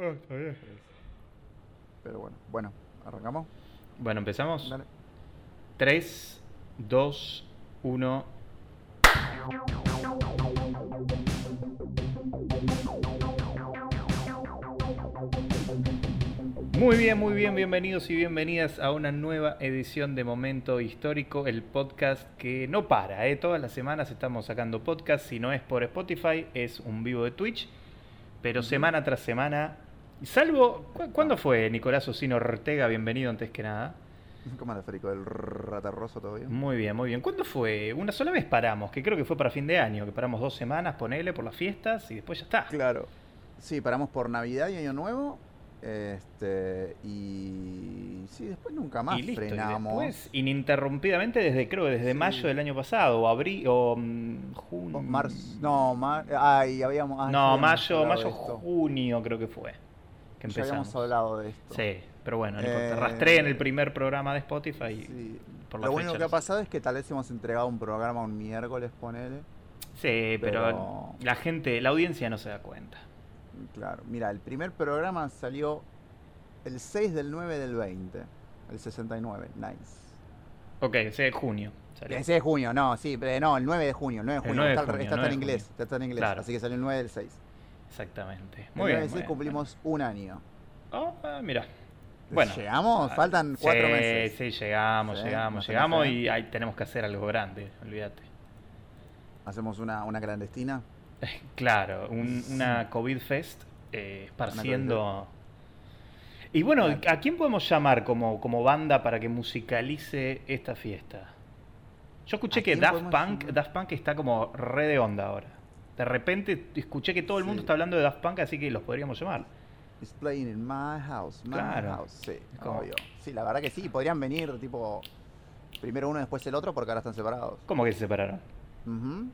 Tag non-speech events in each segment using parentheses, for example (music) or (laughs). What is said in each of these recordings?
Ah, está bien. Pero bueno, bueno, arrancamos. Bueno, empezamos. Dale. 3, 2, 1. Muy bien, muy bien, bienvenidos y bienvenidas a una nueva edición de Momento Histórico, el podcast que no para, ¿eh? todas las semanas estamos sacando podcast, si no es por Spotify, es un vivo de Twitch, pero semana tras semana, salvo, ¿cu- ¿cuándo fue Nicolás Osino Ortega? Bienvenido antes que nada. ¿Cómo anda Federico del ratarroso bien? Muy bien, muy bien. ¿Cuándo fue? Una sola vez paramos, que creo que fue para fin de año, que paramos dos semanas, ponele, por las fiestas y después ya está. Claro. Sí, paramos por Navidad y Año Nuevo. Este. Y. Sí, después nunca más y listo, y frenamos. después, ininterrumpidamente, desde creo que desde Sí. mayo del año pasado, o abril, o mm, junio. Marzo. No, mar... Ay, habíamos. ah, no, habíamos mayo, mayo, junio creo que fue. Que Ya habíamos empezamos. hablado de esto. Sí, pero bueno, no Eh. Rastré en el primer programa de Spotify. Sí. por Lo único que ha pasado es que tal vez hemos entregado un programa un miércoles, ponele. Sí, pero, pero- la gente, la audiencia no se da cuenta. Claro. Mira, el primer programa salió el 6 del 9 del 20. El 69. Nice. Ok, ese es junio. salió. El 6 de junio, no, sí, pero no, el 9 de junio, el 9 de El junio, 9 de está, junio, está 9 en de inglés, junio. está, está en inglés, Claro. así que salió el 9 del 6. Exactamente. Muy 9 bien. muy 6 bien. cumplimos un año. Oh, ah, mira. Bueno. ¿Llegamos? Faltan 4 sí, meses. Sí, llegamos, Sí, llegamos, llegamos y ahí tenemos que hacer algo grande, olvídate. Hacemos una, una clandestina. (laughs) Claro, un- una COVID Fest eh, esparciendo. Y bueno. ¿a quién podemos llamar como, como banda para que musicalice esta fiesta? Yo escuché ¿A que Daft Punk, llamar? Daft Punk está como re de onda ahora. De repente escuché que todo el mundo Sí. está hablando de Daft Punk, así que los podríamos llamar. It's playing in my house, my Claro. house. Sí, Como- obvio. Sí, la verdad que sí, podrían venir tipo primero uno después el otro porque ahora están separados. ¿Cómo que se separaron?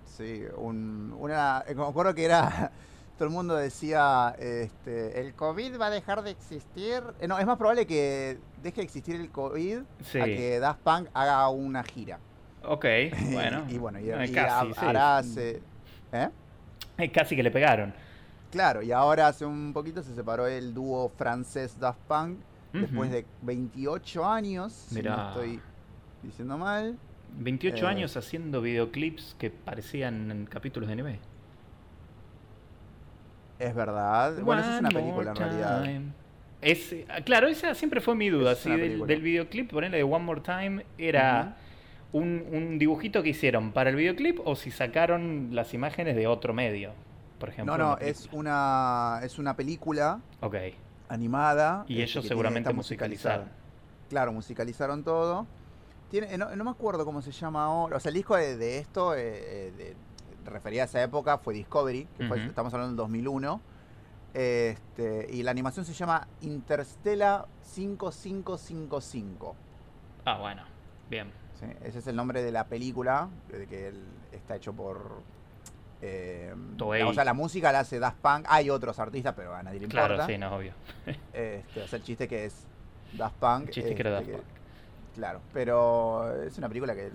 Sí, un, una, eh, me acuerdo que era, (laughs) todo el mundo decía, este, el COVID va a dejar de existir. Eh, no, es más probable que deje de existir el COVID Sí. a que Daft Punk haga una gira. Ok, (laughs) bueno. y, bueno, y, y casi, sí. hará ¿eh? Casi que le pegaron. Claro, y ahora hace un poquito se separó el dúo francés Daft Punk después de 28 años, si Mirá. no estoy diciendo mal. 28 Eh, años haciendo videoclips que parecían capítulos de anime. Es verdad. Bueno, eso es una película en realidad. Es, ah, claro, esa siempre fue mi duda. Es Si del, videoclip, ponerle de One More Time, era un, un dibujito que hicieron para el videoclip o si sacaron las imágenes de otro medio. Por ejemplo. No, no, una es una, es una película animada. Y este, ellos seguramente musicalizaron. Claro, musicalizaron todo. Tiene, eh, no, no me acuerdo cómo se llama ahora. O sea, el disco de, de esto, eh, eh, de, refería a esa época, fue Discovery, que fue- estamos hablando del 2001. Este, y la animación se llama Interstella 5555. Ah, bueno. Bien. ¿Sí? Ese es el nombre de la película, de que él está hecho por... eh, Toei. o sea, la música la hace Daft Punk. Hay otros artistas, pero a nadie le importa. Claro, sí, no, obvio. (laughs) Este, o sea, el chiste que es Daft Punk. El chiste que era este, Daft Punk. Claro, pero es una película que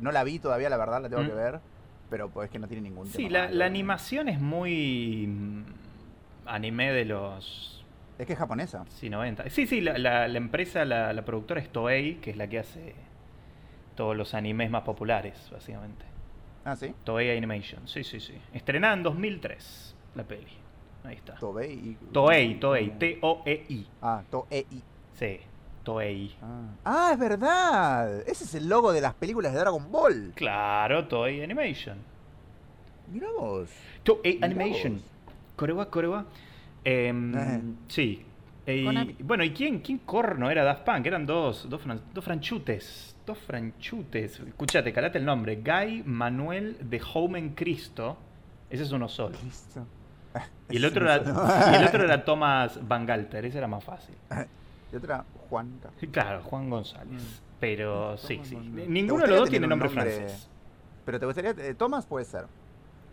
no la vi todavía, la verdad, la tengo Mm. que ver, pero pues que no tiene ningún Sí, tema la, malo. la animación es muy mm, anime de los Es que es japonesa. Sí, 90. Sí, sí, la, la- la empresa, la, la productora es Toei, que es la que hace todos los animes más populares, básicamente. Ah, sí. Toei Animation, sí, sí, sí. Estrenada en 2003, la peli. Ahí está. Toei, Toei, como- T-O-E-I. Ah, Toei. Sí, Toei. Ah. Ah, es verdad. Ese es el logo de las películas de Dragon Ball. Claro, Toei Animation. Mira vos. Toei Mirá Animation. vos. Corewa, Corewa. Em, Eh. Sí. Eh, bueno, ¿y quién, quién corno era Daft Punk? Eran dos, dos, fran- dos franchutes. Dos franchutes. Escuchate, calate el nombre. Guy Manuel de Homen Cristo. Ese es uno solo. Listo. Y el otro era, y el otro era Thomas Van Galter. Ese era más fácil. Y otra, Juanca. Claro, Juan González. Mm. Pero sí, sí. Ninguno ¿Te de los dos tiene nombre- francés. Pero te gustaría... eh, Thomas puede ser.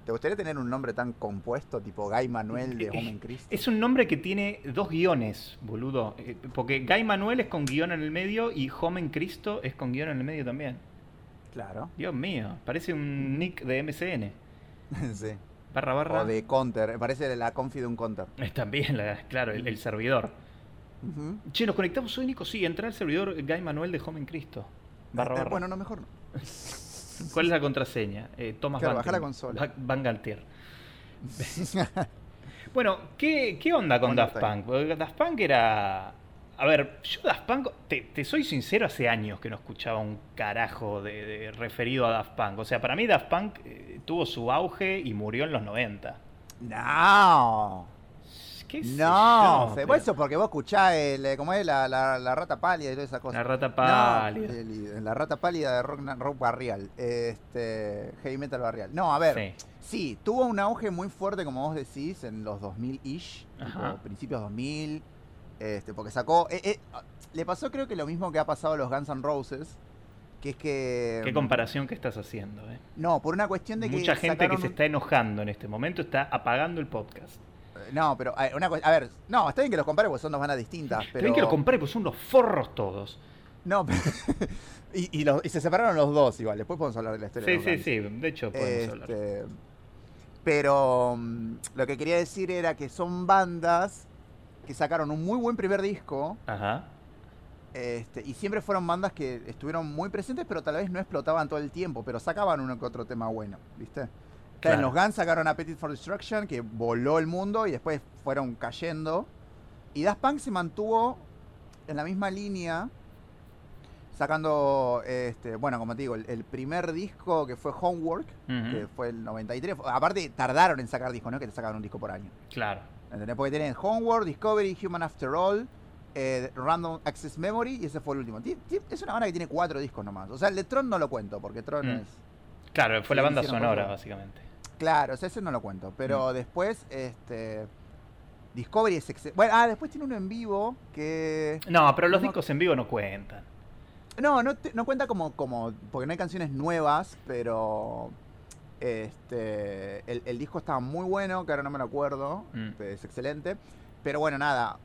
¿Te gustaría tener un nombre tan compuesto, tipo Guy Manuel de Eh, Homen Cristo? Es un nombre que tiene dos guiones, boludo. Eh, Porque Guy Manuel es con guion en el medio y Homen Cristo es con guion en el medio también. Claro. Dios mío, parece un nick de MCN. (laughs) sí. Barra barra. O de counter, parece la confi de un counter. Es también, la- claro, el, el servidor. Ujú. Che, nos conectamos hoy, Nico. Sí, entra al servidor Guy Manuel de Home en Cristo. Barra Eh, barra. Bueno, no, mejor no. (laughs) ¿Cuál es la contraseña? Eh, Thomas Claro, la consola. Va- Van Galtier. (laughs) Bueno, ¿qué, qué onda con Daft Punk? Porque Daft Punk era... A ver, yo Daft Punk, te, te soy sincero, hace años que no escuchaba un carajo de, de- referido a Daft Punk. O sea, para mí Daft Punk eh, tuvo su auge y murió en los 90. No. ¿Qué No, Fe, pero- eso porque vos escuchás el, eh, ¿cómo es? La, la, la rata pálida y toda esa cosa. La rata No, pálida. el- la rata pálida de rock, rock barrial. Este, heavy metal barrial. No, a ver. Sí. Sí, tuvo un auge muy fuerte, como vos decís, en los 2000-ish, Ajá. tipo, principios 2000, este, porque sacó... eh, eh, le pasó creo que lo mismo que ha pasado a los Guns N' Roses, que es que... Qué comparación que estás haciendo, eh. No, por una cuestión de que Mucha gente que se está enojando en este momento está apagando el podcast. Eh, No, pero a ver, una cu- a ver, no, está bien que los compare porque son dos bandas distintas, pero... Ven que lo compré, pues son unos forros todos. No, (laughs) pero- y, y los- y se separaron los dos igual, después podemos hablar de la historia. Sí, de los sí, sí. De hecho, podemos hablar. Este, pero mm, lo que quería decir era que son bandas que sacaron un muy buen primer disco Ajá. este, y siempre fueron bandas que estuvieron muy presentes, pero tal vez no explotaban todo el tiempo, pero sacaban uno que otro tema bueno, ¿viste? Claro, En los Guns sacaron Appetite for Destruction, que voló el mundo y después fueron cayendo. Y Daft Punk se mantuvo en la misma línea, sacando, este, bueno, como te digo, el, el primer disco que fue Homework, que fue el 93. Aparte, tardaron en sacar discos, ¿no? Que te sacaban un disco por año. Claro. ¿Entendés? Porque tienen Homework, Discovery, Human After All, eh, Random Access Memory y ese fue el último. Ti- ti- Es una banda que tiene cuatro discos nomás. O sea, el de Tron no lo cuento, porque Tron Mm. es... Claro, fue la banda sonora, básicamente. Claro, o sea, ese no lo cuento. Pero Mm. después, este... Discovery es excelente. Bueno, ah, después tiene uno en vivo que... No, pero los No, discos en vivo no cuentan. No, no, te- no cuenta como, como... Porque no hay canciones nuevas, pero... Este... El, el disco estaba muy bueno, que ahora no me lo acuerdo. Mm. Es excelente. Pero bueno, nada.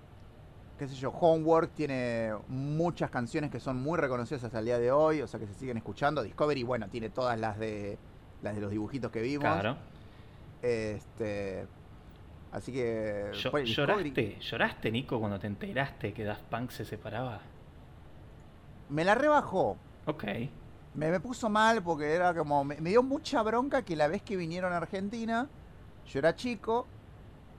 Qué sé yo, Homework tiene muchas canciones que son muy reconocidas hasta el día de hoy, o sea que se siguen escuchando. Discovery, bueno, tiene todas las de las de los dibujitos que vimos. Claro. Este, así que Yo- Discovery- ¿Lloraste? ¿Lloraste, Nico, cuando te enteraste que Daft Punk se separaba? me la rebajó. Ok. Me, me puso mal porque era como me, me dio mucha bronca que la vez que vinieron a Argentina, yo era chico,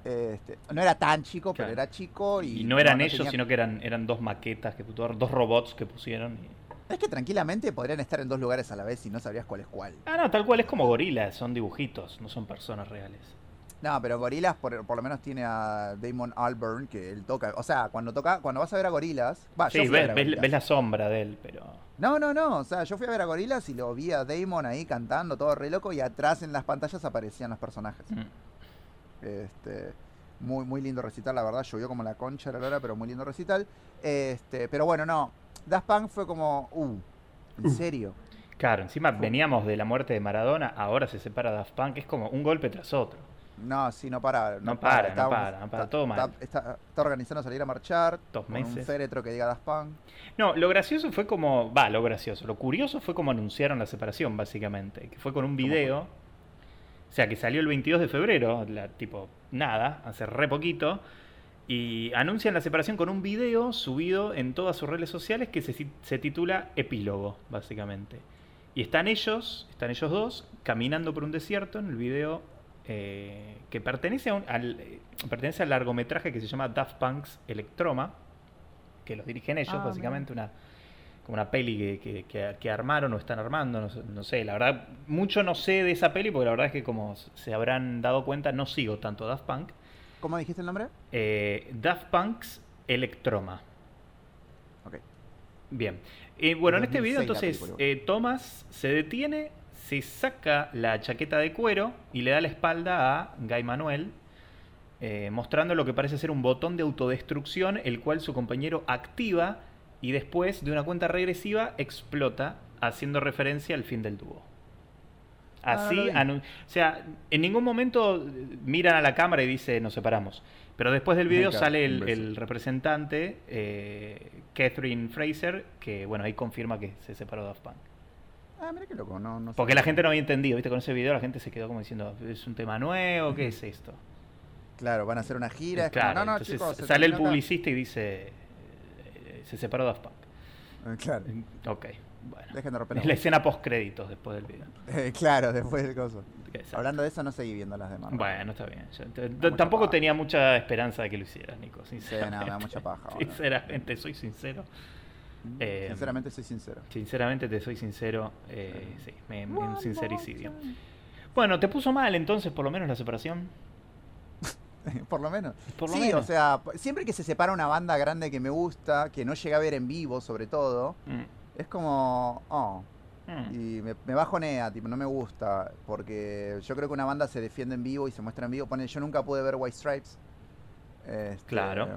este, no era tan chico, Claro. pero era chico y, Y, no eran ellos, tenía- sino que eran, eran dos maquetas, que dos robots que pusieron. y- Es que tranquilamente podrían estar en dos lugares a la vez y no sabrías cuál es cuál. Ah, no, tal cual, es como gorilas, son dibujitos, no son personas reales. No, pero Gorilas por, por lo menos tiene a Damon Albarn que él toca. O sea, cuando toca, cuando vas a ver a Gorilas, va, Sí, yo a ves, a ves- Gorillaz. ves la sombra de él, pero... No, no, no. O sea, yo fui a ver a Gorilas y lo vi a Damon ahí cantando todo re loco y atrás en las pantallas aparecían los personajes. mm. Este, muy, muy lindo recital, la verdad. Llovió como la concha de la lora, pero muy lindo recital. Este, pero bueno, no. Daft Punk fue como, uh, ¿en serio? Claro, encima veníamos de la muerte de Maradona, ahora se separa Daft Punk, es como un golpe tras otro. No, sí, no para. No para, no para, no para, está- todo mal. Está, está- está organizando salir a marchar. Dos con un meses. féretro que diga Daft Punk. No, lo gracioso fue como. Va, lo gracioso. Lo curioso fue como anunciaron la separación, básicamente. Que fue con un ¿Cómo video. O sea, que salió el 22 de febrero, la, tipo, nada, hace re poquito. Y anuncian la separación con un video subido en todas sus redes sociales que se, titula Epílogo, básicamente. Y están ellos, están ellos dos, caminando por un desierto en el video eh, que pertenece, a un- al, eh, pertenece al largometraje que se llama Daft Punk's Electroma, que los dirigen ellos, Ah, básicamente, una, como una peli que, que- que- que armaron o están armando, no, no sé, la verdad, mucho no sé de esa peli, porque la verdad es que como se habrán dado cuenta, no sigo tanto Daft Punk. ¿Cómo dijiste el nombre? Eh, Daft Punk's Electroma. Ok. Bien. Eh, bueno, en este 2006 video entonces eh, Thomas se detiene, se saca la chaqueta de cuero y le da la espalda a Guy Manuel, eh, mostrando lo que parece ser un botón de autodestrucción, el cual su compañero activa y después de una cuenta regresiva explota, haciendo referencia al fin del dúo. Ah, Así, o sea, en ningún momento miran a la cámara y dice nos separamos. Pero después del video Claro, sale el, representante, eh, Catherine Fraser, que bueno, ahí confirma que se separó Daft Punk. Ah, mira qué loco, no, no sé. Porque la gente no había entendido, ¿viste? Con ese video la gente se quedó como diciendo, ¿es un tema nuevo? ¿Qué es esto? Claro, van a hacer una gira. es como, Claro, no, no, entonces chicos, sale el publicista y dice, eh, se separó Daft Punk. Eh, Claro, Ok, bueno. dejen de romper Es la escena post créditos después del video. (laughs) Eh, claro, después del coso. Exacto. Hablando de eso, no seguí viendo las demás. Bueno, está bien. Yo t- mucha tampoco paja. tenía mucha esperanza de que lo hicieras, Nico. Sí, Sinceramente. no, me da mucha paja. (laughs) Sinceramente, soy sincero. Eh, Sinceramente, soy sincero. Sinceramente, te soy sincero. eh, sí, me, me- un sincericidio. Bueno, ¿te puso mal entonces por lo menos la separación? (laughs) Por lo menos. Por lo sí, menos. o sea, siempre que se separa una banda grande que me gusta, que no llega a ver en vivo, sobre todo, Mm, es como. Oh. mm. Y me, me bajonea, tipo, no me gusta. Porque yo creo que una banda se defiende en vivo y se muestra en vivo. Pone, yo nunca pude ver White Stripes. Este, Claro.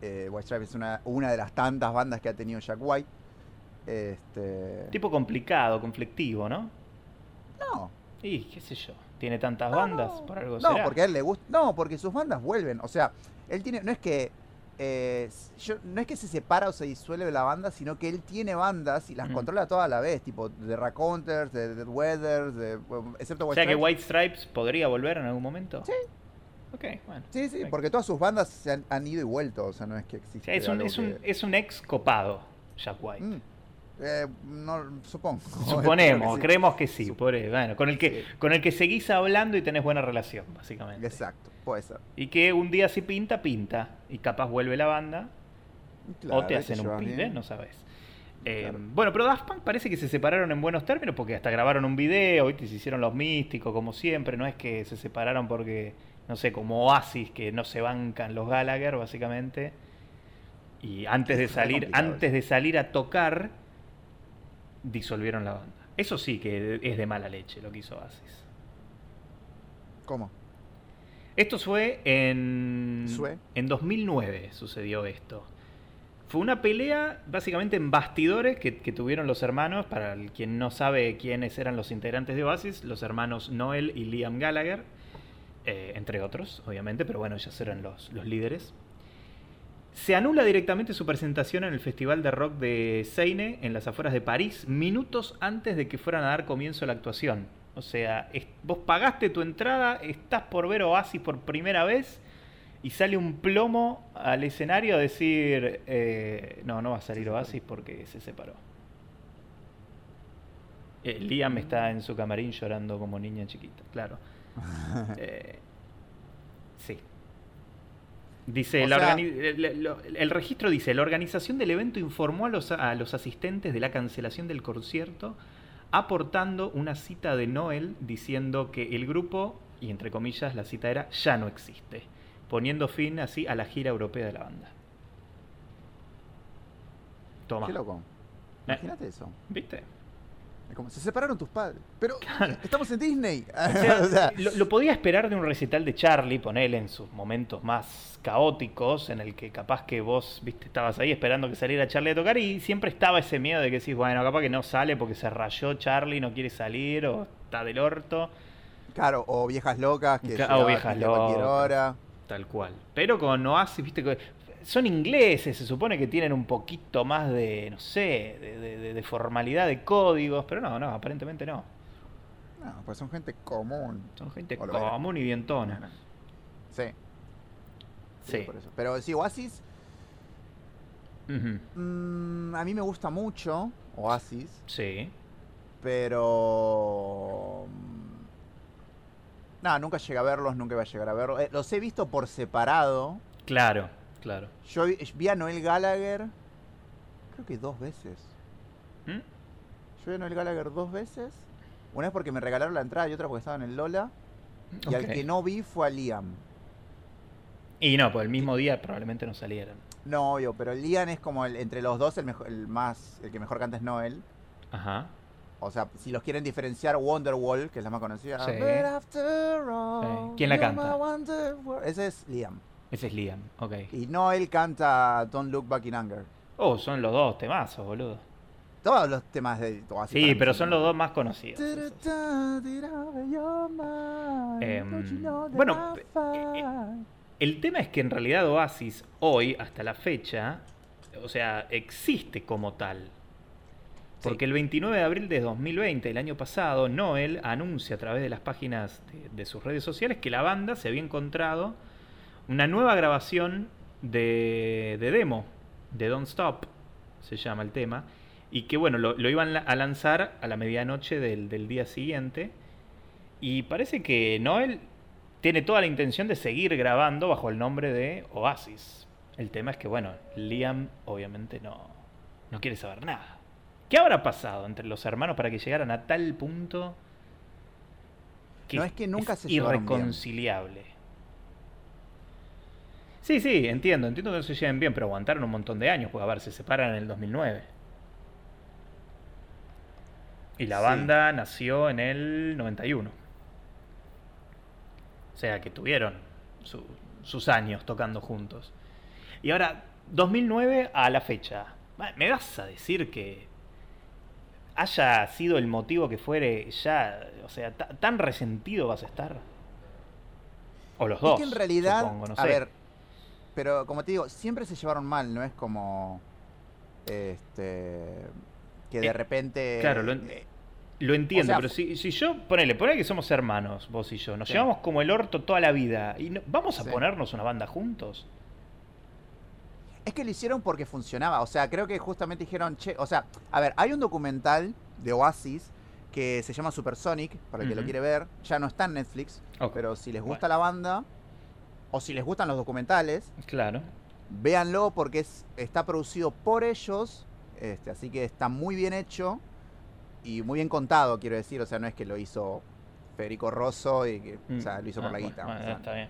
eh, White Stripes es una, una de las tantas bandas que ha tenido Jack White. Este. Tipo complicado, conflictivo, ¿no? No. Y qué sé yo. Tiene tantas No, bandas, no. por algo No, será. porque a él le gusta. No, porque sus bandas vuelven. O sea, él tiene. No es que. Eh, yo, no es que se separa o se disuelve la banda, sino que él tiene bandas y las Ujú. controla todas a la vez, tipo de Raconteurs, de Dead Weather, de, bueno, excepto O White sea que Stripes. White Stripes podría volver en algún momento. Sí. Ok, bueno. Sí, sí, Perfecto. porque todas sus bandas se han, han ido y vuelto, o sea, no es que O existe. sea, es un, es, un, que- es un ex copado, Jack White. Mm, eh, no, supongo. (laughs) Suponemos, Espero que sí. creemos que sí, pobre, bueno, con el que Sí. con el que seguís hablando y tenés buena relación, básicamente. Exacto, puede ser. Y que un día si pinta, pinta. Y capaz vuelve la banda. Claro, o te hacen un pibe, no sabes. Eh, Claro. Bueno, pero Daft Punk parece que se separaron en buenos términos porque hasta grabaron un video, ¿viste? se hicieron los místicos como siempre, no es que se separaron porque, no sé, como Oasis, que no se bancan los Gallagher, básicamente. Y antes de salir, antes de salir a tocar, disolvieron la banda. Eso sí que es de mala leche lo que hizo Oasis. ¿Cómo? Esto fue en. ¿Fue? En 2009 sucedió esto. Fue una pelea básicamente en bastidores que, que tuvieron los hermanos. Para el- quien no sabe quiénes eran los integrantes de Oasis, los hermanos Noel y Liam Gallagher, eh, entre otros, obviamente, pero bueno, ellos eran los, los líderes. Se anula directamente su presentación en el Festival de Rock de Seine, en las afueras de París, minutos antes de que fueran a dar comienzo a la actuación. O sea, vos pagaste tu entrada, estás por ver Oasis por primera vez y sale un plomo al escenario a decir, eh, no, no va a salir Oasis porque se separó. Eh, Liam está en su camarín llorando como niña chiquita, claro. Eh, sí. Dice, la sea- el registro dice, la organización del evento informó a los, a los asistentes de la cancelación del concierto, aportando una cita de Noel diciendo que el grupo, y entre comillas la cita era, ya no existe, poniendo fin así a la gira europea de la banda. Toma. Qué loco. Eh. Imagínate eso. ¿Viste? Como, se separaron tus padres. Pero estamos en Disney. O (laughs) sea, O sea, lo, lo podía esperar de un recital de Charlie, ponele en sus momentos más caóticos, en el que capaz que vos, viste, estabas ahí esperando que saliera Charlie a tocar y siempre estaba ese miedo de que decís, bueno, capaz que no sale porque se rayó Charlie, no quiere salir o está del orto, claro, o viejas locas que Ca- o viejas a cualquier locas. hora. tal cual. Pero con Oasis, viste, son ingleses, se supone que tienen un poquito más de, no sé, de, de- de- de formalidad de códigos, pero no, no, aparentemente no. No, pues son gente común. Son gente era. común y dientona. Sí, sí, Sí. por eso. Pero sí, Oasis, Ujú. mm, a mí me gusta mucho Oasis, Sí. pero... mm, Nada, nunca llegué a verlos, nunca iba a llegar a verlos. Eh, los he visto por separado. Claro, claro. Yo vi, vi a Noel Gallagher, creo que dos veces. ¿Mm? Yo vi a Noel Gallagher dos veces. Una vez porque me regalaron la entrada y otra porque estaba en el Lola. Y al que no vi fue a Liam. Y no, pues el mismo día probablemente no salieran. No, obvio, pero Liam es como el, entre los dos el, mejor, el más, el que mejor canta es Noel. Ajá. O sea, si los quieren diferenciar, Wonderwall, que es la más conocida. Sí. But after all, Sí. ¿Quién la canta? Ese es Liam. Ese es Liam, ok. Y Noel canta Don't Look Back in Anger. Oh, son los dos temazos, boludo. Todos los temas de Oasis Sí, pero son los dos más conocidos. Em, bueno, eh, El tema es que en realidad Oasis, hoy, hasta la fecha, o sea, existe como tal. Porque el 29 de abril de 2020, el año pasado, Noel anuncia a través de las páginas de, de sus redes sociales que la banda se había encontrado una nueva grabación de, de demo, de Don't Stop, se llama el tema, y que bueno, lo, lo iban a lanzar a la medianoche del, del día siguiente. Y parece que Noel tiene toda la intención de seguir grabando bajo el nombre de Oasis. El tema es que, bueno, Liam obviamente no, no quiere saber nada. ¿Qué habrá pasado entre los hermanos para que llegaran a tal punto que No es que nunca se bien. irreconciliable? Sí, sí, entiendo, entiendo que no se lleven bien, pero aguantaron un montón de años, porque a ver, se separan en el 2009. Y la Sí. banda nació en el 91. O sea que tuvieron su- sus años tocando juntos. Y ahora, 2009 a la fecha. ¿Me vas a decir que haya sido el motivo que fuere ya, o sea, ta- tan resentido vas a estar? O los dos. es que en realidad, supongo, no a ver, pero como te digo, siempre se llevaron mal, no es como este que de Eh, repente claro, lo eh, Lo entiendo, sea, pero si, si yo, ponele, ponele que somos hermanos, vos y yo, nos Sí. llevamos como el orto toda la vida y no- vamos a Sí. ponernos una banda juntos. Es que lo hicieron porque funcionaba. O sea, creo que justamente dijeron, che, o sea, a ver, hay un documental de Oasis que se llama Supersonic, para el que lo quiere ver. Ya no está en Netflix, pero si les gusta Bueno. la banda, o si les gustan los documentales, Claro. véanlo porque es, está producido por ellos, este, así que está muy bien hecho y muy bien contado, quiero decir. O sea, no es que lo hizo Federico Rosso y que, o sea, lo hizo Ah, por la bueno, guita. bueno, o sea, está bien.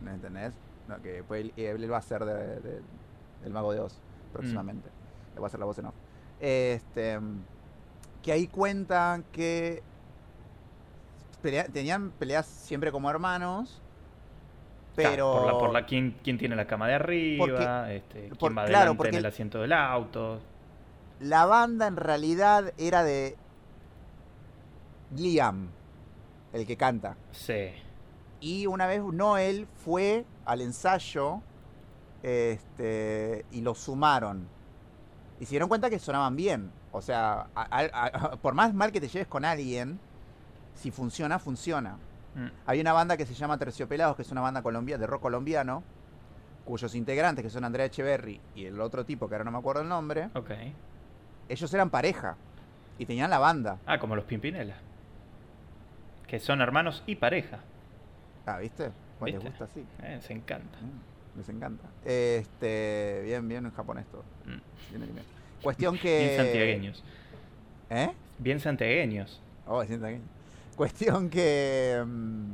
¿Me entendés? No, que pues él, él va a ser de, de- el mago de Oz próximamente. Le va a hacer la voz en off. Este, que ahí cuentan que pelea- tenían peleas siempre como hermanos, Claro, pero por la, por la quién, quién tiene la cama de arriba, este, quién por- va claro, adelante porque en el el- asiento del auto. la banda en realidad era de Liam, el que canta. Sí. Y una vez Noel fue al ensayo este, y lo sumaron. Y se dieron cuenta que sonaban bien. O sea, a- a- a- por más mal que te lleves con alguien, si funciona, funciona. Mm, Hay una banda que se llama Terciopelados, que es una banda colombia, de rock colombiano, cuyos integrantes, que son Andrea Echeverry y el otro tipo, que ahora no me acuerdo el nombre, Ok. ellos eran pareja. Y tenían la banda. Ah, como los Pimpinela. Que son hermanos y pareja. Ah, ¿viste? Pues les gusta así. Eh, se encanta. Mm, Les encanta. Este, bien, bien en japonés todo. Mm. Bien, bien. Cuestión (laughs) que. Bien santiagueños. ¿Eh? Bien santiagueños. Oh, es santiagueño. (laughs) Cuestión que. mm,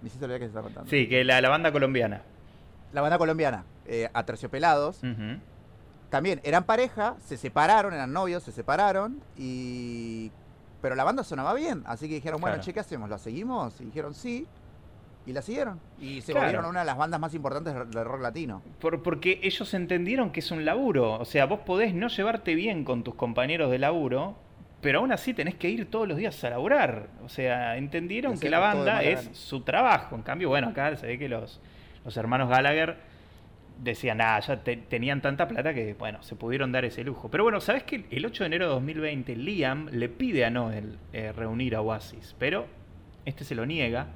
me hiciste olvidar que se está contando. Sí, que la, la banda colombiana. La banda colombiana, eh, a Terciopelados, Ujú. también eran pareja, se separaron, eran novios, se separaron y. Pero la banda sonaba bien, así que dijeron, bueno, Claro. che, ¿qué hacemos? ¿La seguimos? Y dijeron sí. Y la siguieron. Y se Claro. volvieron una de las bandas más importantes del del rock latino. Por- porque ellos entendieron que es un laburo. O sea, vos podés no llevarte bien con tus compañeros de laburo, pero aún así tenés que ir todos los días a laburar. O sea, entendieron que la banda es su trabajo. En cambio, bueno, acá se ve que los, los hermanos Gallagher decían, ah, ya te- tenían tanta plata que, bueno, se pudieron dar ese lujo. Pero bueno, ¿sabés que el 8 de enero de 2020 Liam le pide a Noel eh, reunir a Oasis? Pero este se lo niega.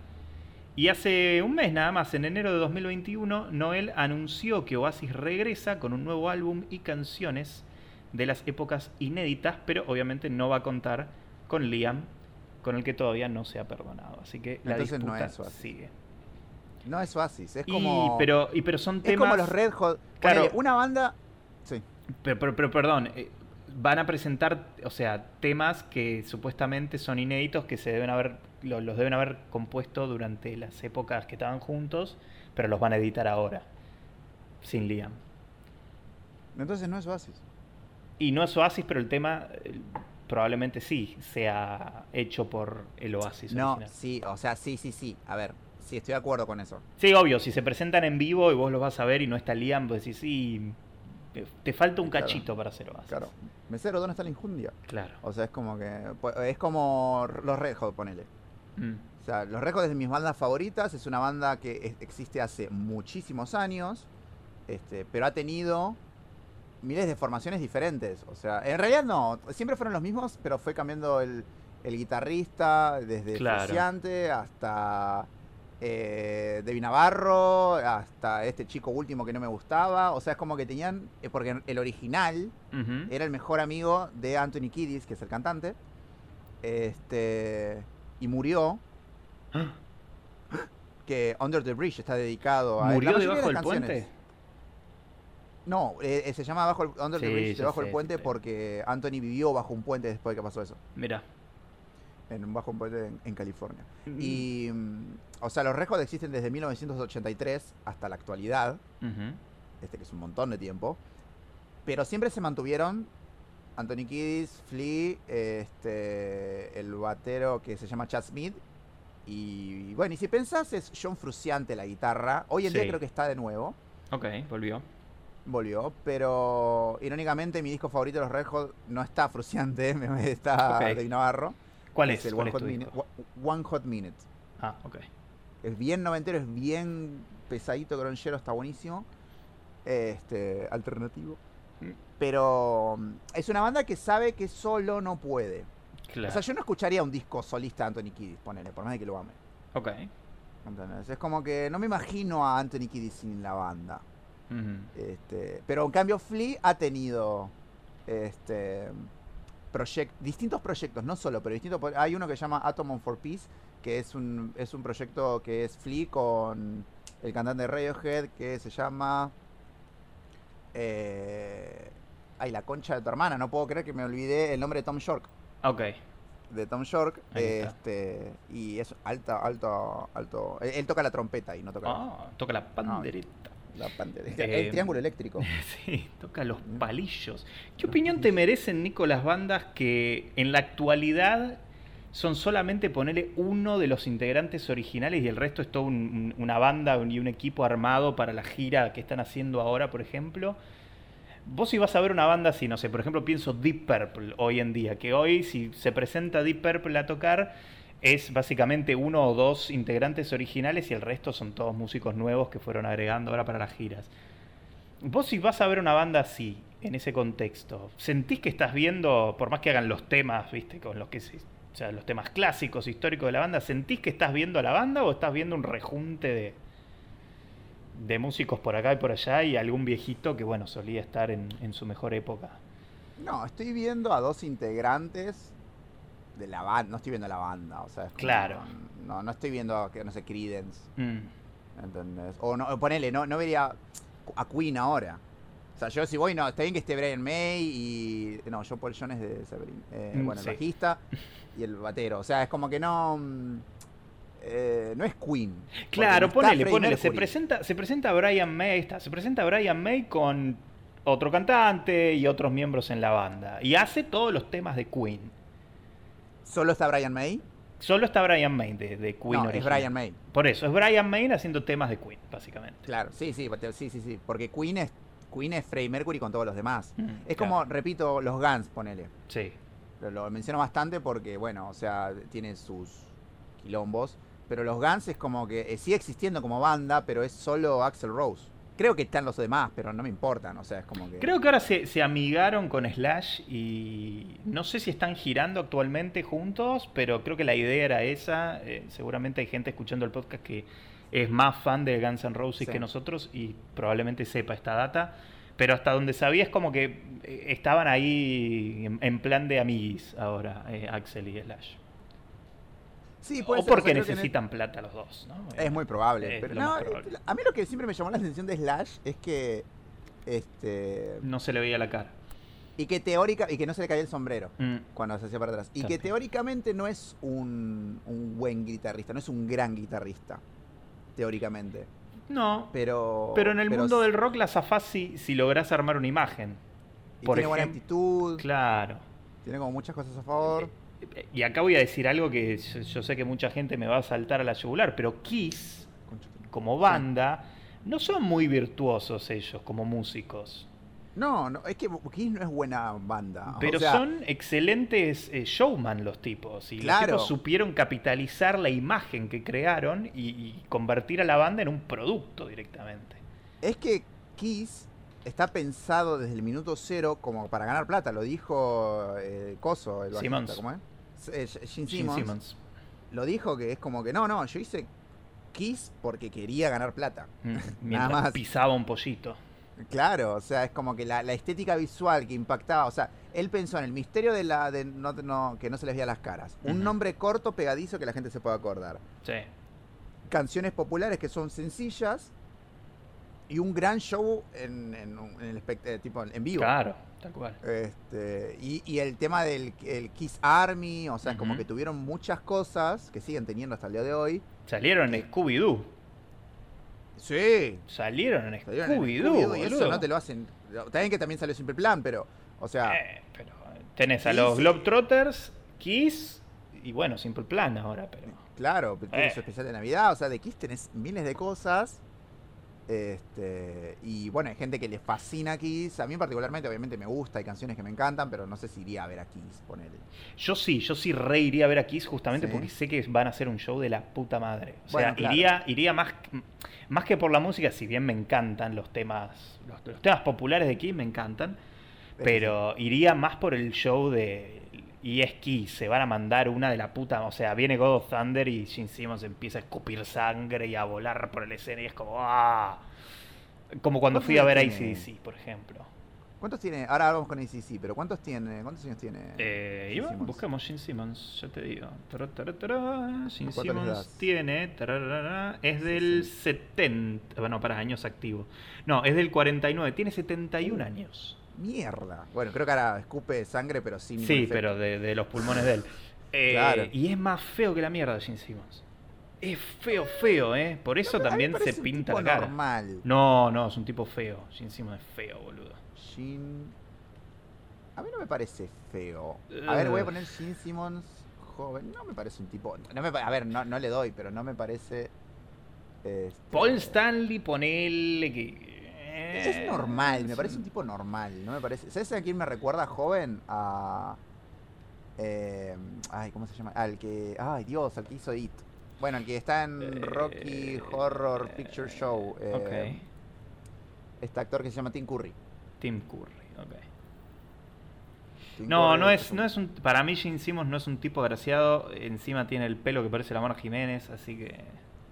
Y hace un mes nada más, en enero de 2021, Noel anunció que Oasis regresa con un nuevo álbum y canciones de las épocas inéditas, pero obviamente no va a contar con Liam, con el que todavía no se ha perdonado. Así que la Entonces no disputa es Oasis. sigue. No es Oasis, es Y, como. pero, y, pero son es temas... como los Red Hot. Claro. Ponele, una banda. Sí. Pero, pero- pero, perdón, eh, van a presentar, o sea, temas que supuestamente son inéditos, que se deben haber, lo- los deben haber compuesto durante las épocas que estaban juntos, pero los van a editar ahora, sin Liam. Entonces no es Oasis. Y no es Oasis, pero el tema eh, probablemente sí sea hecho por el Oasis. No, original. sí, o sea, sí, sí, sí. A ver, sí, estoy de acuerdo con eso. Sí, obvio, si se presentan en vivo y vos los vas a ver y no está Liam, vos decís, sí, te- falta un Claro. cachito para hacer Oasis. Claro. Mesero, ¿dónde está la injundia? Claro. O sea, es como que. pues, Es como los Red Hot, ponele. Mm. O sea, los Red Hot es de mis bandas favoritas. Es una banda que existe hace muchísimos años. Este, pero ha tenido miles de formaciones diferentes. O sea, en realidad no, siempre fueron los mismos, pero fue cambiando el, el guitarrista desde Claro. Frusciante hasta eh, Debbie Navarro, hasta este chico último que no me gustaba. O sea, es como que tenían, eh, porque el original era el mejor amigo de Anthony Kiddis, que es el cantante. Este. Y murió. (gasps) Que Under the Bridge está dedicado a. ¿Murió debajo del puente? No, eh, eh, se llama bajo el, Under the Bridge, debajo del puente, porque Anthony vivió bajo un puente después de que pasó eso. Mira. En un bajo un puente en, en California. Mm. Y. mm, O sea, los récords existen desde 1983 hasta la actualidad. Este que es un montón de tiempo, pero siempre se mantuvieron Anthony Kiddis, Flea, este, el batero que se llama Chad Smith, y bueno, y si pensás es John Frusciante la guitarra, hoy en día creo que está de nuevo, Ok, volvió. Volvió, pero irónicamente mi disco favorito de los Red Hot no está Frusciante, (laughs) me- está. Dave Navarro, ¿Cuál es? el ¿Cuál One es Hot, tu Minute, disco? One Hot Minute. Ah, ok. Es bien noventero, es bien pesadito, gronchero, está buenísimo. Este, alternativo. Mm. Pero mm, es una banda que sabe que solo no puede. Claro. O sea, yo no escucharía un disco solista de Anthony Kiddis, ponele, por más de que lo ame. Ok. ¿entendés? Es como que no me imagino a Anthony Kiddis sin la banda. Este, pero en cambio Flea ha tenido este distintos proyectos, no solo, pero distintos. Hay uno que se llama Atom for Peace, que es un, es un proyecto que es Flea con el cantante de Radiohead, que se llama... Eh, ay, la concha de tu hermana, no puedo creer que me olvidé el nombre de Tom York. Ok. De Tom York. Este, y es alta, alto, alto. Él, él toca la trompeta y no toca Ah, toca la pandereta. La. Eh, el triángulo eléctrico. (laughs) Sí, toca los palillos. ¿Qué opinión te merecen, Nico, las bandas que en la actualidad son solamente ponerle uno de los integrantes originales y el resto es toda un- un- una banda y un equipo armado para la gira que están haciendo ahora, por ejemplo? Vos si vas a ver una banda así, no sé, por ejemplo pienso Deep Purple hoy en día, que hoy si se presenta Deep Purple a tocar es básicamente uno o dos integrantes originales y el resto son todos músicos nuevos que fueron agregando ahora para las giras. Vos si vas a ver una banda así, en ese contexto, ¿sentís que estás viendo, por más que hagan los temas, viste, con los que se, o sea, los temas clásicos, históricos de la banda, ¿sentís que estás viendo a la banda o estás viendo un rejunte de, de músicos por acá y por allá y algún viejito que, bueno, solía estar en, en su mejor época? No, estoy viendo a dos integrantes de la banda. No estoy viendo la banda, o sea, es como- Claro. No, no estoy viendo no sé, Creedence, Mm, ¿entendés? O no, ponele, no, no vería a Queen ahora. O sea, yo si voy, no, está bien que esté Brian May y. No, John Paul Jones de Severin. Eh, Mm, bueno, el bajista y el batero. O sea, es como que no. mm, eh, no es Queen. Claro, ponele, ponele. Se presenta, se presenta Brian May, está, se presenta Brian May con otro cantante y otros miembros en la banda. Y hace todos los temas de Queen. ¿Solo está Brian May? Solo está Brian May de, de Queen no, es. Brian May. Por eso, es Brian May haciendo temas de Queen, básicamente. Claro, sí, sí, sí, sí, sí. Porque Queen es, Queen es Freddie Mercury con todos los demás. Mm, Es claro. como, repito, los Guns, ponele. Sí. Lo, lo menciono bastante porque, bueno, o sea, tiene sus quilombos. Pero los Guns es como que eh, sigue existiendo como banda, pero es solo Axel Rose. Creo que están los demás, pero no me importan. O sea, es como que. Creo que ahora se, se amigaron con Slash y no sé si están girando actualmente juntos, pero creo que la idea era esa. Eh, seguramente hay gente escuchando el podcast que es más fan de Guns N' Roses Sí. que nosotros y probablemente sepa esta data. Pero hasta donde sabía es como que eh, estaban ahí en, en plan de amiguis ahora, eh, Axel y Slash. Sí, puede O ser, o sea, porque necesitan plata los dos, ¿no? Es muy probable. Es pero lo no, más probable. a mí lo que siempre me llamó la atención de Slash es que. Este. No se le veía la cara. Y que teórica. Y que no se le caía el sombrero. Mm, cuando se hacía para atrás. Y que teóricamente no es un, un buen guitarrista, no es un gran guitarrista, teóricamente. No, Pero. pero en el pero mundo del rock la zafás si, si lográs armar una imagen. y por tiene buena actitud, Claro. tiene como muchas cosas a favor. Y acá voy a decir algo que yo, yo sé que mucha gente me va a saltar a la yugular, pero Kiss, como banda, no son muy virtuosos ellos como músicos. No, no, es que Kiss no es buena banda. Pero o sea, son excelentes eh, showman los tipos. Y Claro. los tipos supieron capitalizar la imagen que crearon y, y convertir a la banda en un producto directamente. Es que Kiss está pensado desde el minuto cero como para ganar plata. Lo dijo eh, Coso, el bajista. ¿cómo es? Eh, Gene Simmons. Simmons. Lo dijo que es como que no, no, yo hice Kiss porque quería ganar plata. Mm, Nada Mientras más. pisaba un pollito. Claro, o sea, es como que la, la estética visual que impactaba, o sea, él pensó en el misterio de la de no, no- que no se les veía las caras, un nombre corto, pegadizo que la gente se pueda acordar, Sí. canciones populares que son sencillas y un gran show en, en en el espect- eh, tipo en vivo. Claro, tal cual. Este, y, y el tema del el Kiss Army, o sea, es como Ujú. que tuvieron muchas cosas que siguen teniendo hasta el día de hoy. Salieron en Scooby-Doo. Sí, Salieron en Scooby-Doo. Scooby-Doo, y eso no te lo hacen. También que también salió Simple Plan, pero, o sea, Eh, pero tenés a los. Globetrotters, Kiss y bueno, Simple Plan ahora, pero. Claro, tiene Eh. su especial de Navidad, o sea, de Kiss tenés miles de cosas. Este, y bueno, hay gente que le fascina Kiss. A mí particularmente, obviamente me gusta, hay canciones que me encantan, pero no sé si iría a ver a Kiss, ponele. Yo sí, yo sí re iría a ver a Kiss justamente Sí. porque sé que van a hacer un show de la puta madre. O sea, claro. iría, iría más, más que por la música, si bien me encantan los temas, los, los temas populares de Kiss me encantan, pero iría más por el show de. Y es Kiss, se van a mandar una de la puta. O sea, viene God of Thunder y Gene Simmons empieza a escupir sangre y a volar por el escenario y es como. ¡Ah! Como cuando ¿Cuántos fui a ver a? ACDC, por ejemplo. ¿Cuántos tiene? Ahora vamos con ACC, pero ¿cuántos tiene? ¿Cuántos años tiene? Eh, Simmons? buscamos Gene Simmons, ya te digo. Tará, tará, tará. Gene ¿Cuánto les Simmons tiene, es del sí. 70, bueno, para años activo. No, es del 49, tiene 71 años. Mierda. Bueno, creo que ahora escupe sangre, pero sin Sí, pero de, de los pulmones de él. Eh, Claro. Y es más feo que la mierda Gene Simmons. Es feo, feo, ¿eh? Por eso No, también se un pinta tipo la cara. normal. No, no, es un tipo feo. Gene Simmons es feo, boludo. Gene... A mí no me parece feo. A ver, voy a poner Gene Simmons joven. No me parece un tipo... No me pa- A ver, no, no le doy, pero no me parece... este, Paul Stanley, ponele que. Eh, Es normal, me parece un tipo normal. No me parece... ¿Sabes a quién me recuerda joven? A... eh, ay, ¿cómo se llama? Al que... Ay, Dios, al que hizo It. Bueno, el que está en Eh, Rocky Horror Picture Show. eh, Ok. Este actor que se llama Tim Curry. Tim Curry, ok. Tim No, Curry no es, no es un. Para mí, Gene Simmons no es un tipo agraciado. Encima tiene el pelo que parece la Mona Jiménez, así que.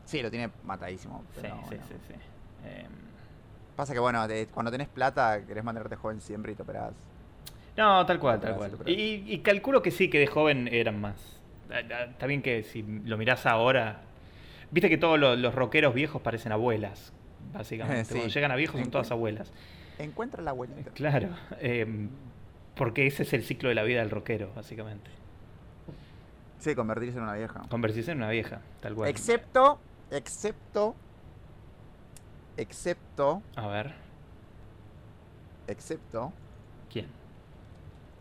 Sí, lo tiene matadísimo. Sí, sí, bueno. sí, sí. Em, Pasa que bueno, de- cuando tenés plata, querés mantenerte joven siempre y te operás. no, tal cual, tal cual. Y, y calculo que sí, que de joven eran más. Ah, ah, Está bien que si lo mirás ahora. Viste que todos los, los rockeros viejos parecen abuelas, básicamente. (laughs) Sí. Cuando llegan a viejos son todas abuelas. Encuentra la abuelita. Claro. em, porque ese es el ciclo de la vida del rockero, básicamente. Sí, convertirse en una vieja. Convertirse en una vieja, tal cual. Excepto, excepto, excepto, A ver, excepto ¿quién?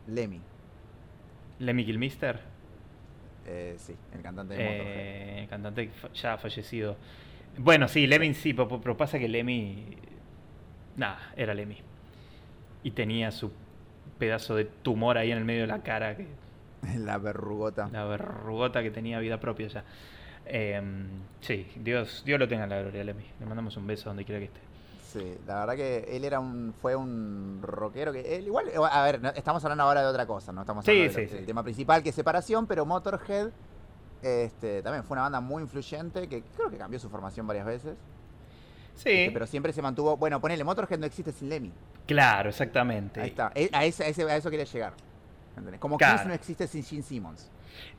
Lemmy. Lemmy Kilmister. Eh, sí, el cantante de. Eh, cantante que fa- ya fallecido. Bueno, sí, Lemmy sí, pero, pero pasa que Lemmy. Nada, era Lemmy. Y tenía su pedazo de tumor ahí en el medio de la cara, que, (laughs) La verrugota. la verrugota que tenía vida propia ya. Em, sí, Dios, Dios lo tenga en la gloria, Lemmy. Le mandamos un beso donde quiera que esté. Sí, la verdad que él era un, fue un rockero que, él igual, a ver, no- estamos hablando ahora de otra cosa, no estamos Sí, hablando sí, del sí. del tema principal que es separación, pero Motorhead este, también fue una banda muy influyente que creo que cambió su formación varias veces, Sí, este, pero siempre se mantuvo, bueno, ponele, Motorhead no existe sin Lemmy, claro, exactamente. ahí está, Eh, a, ese- a ese- a eso quería llegar, ¿entendés? Como Claro. Kiss no existe sin Gene Simmons,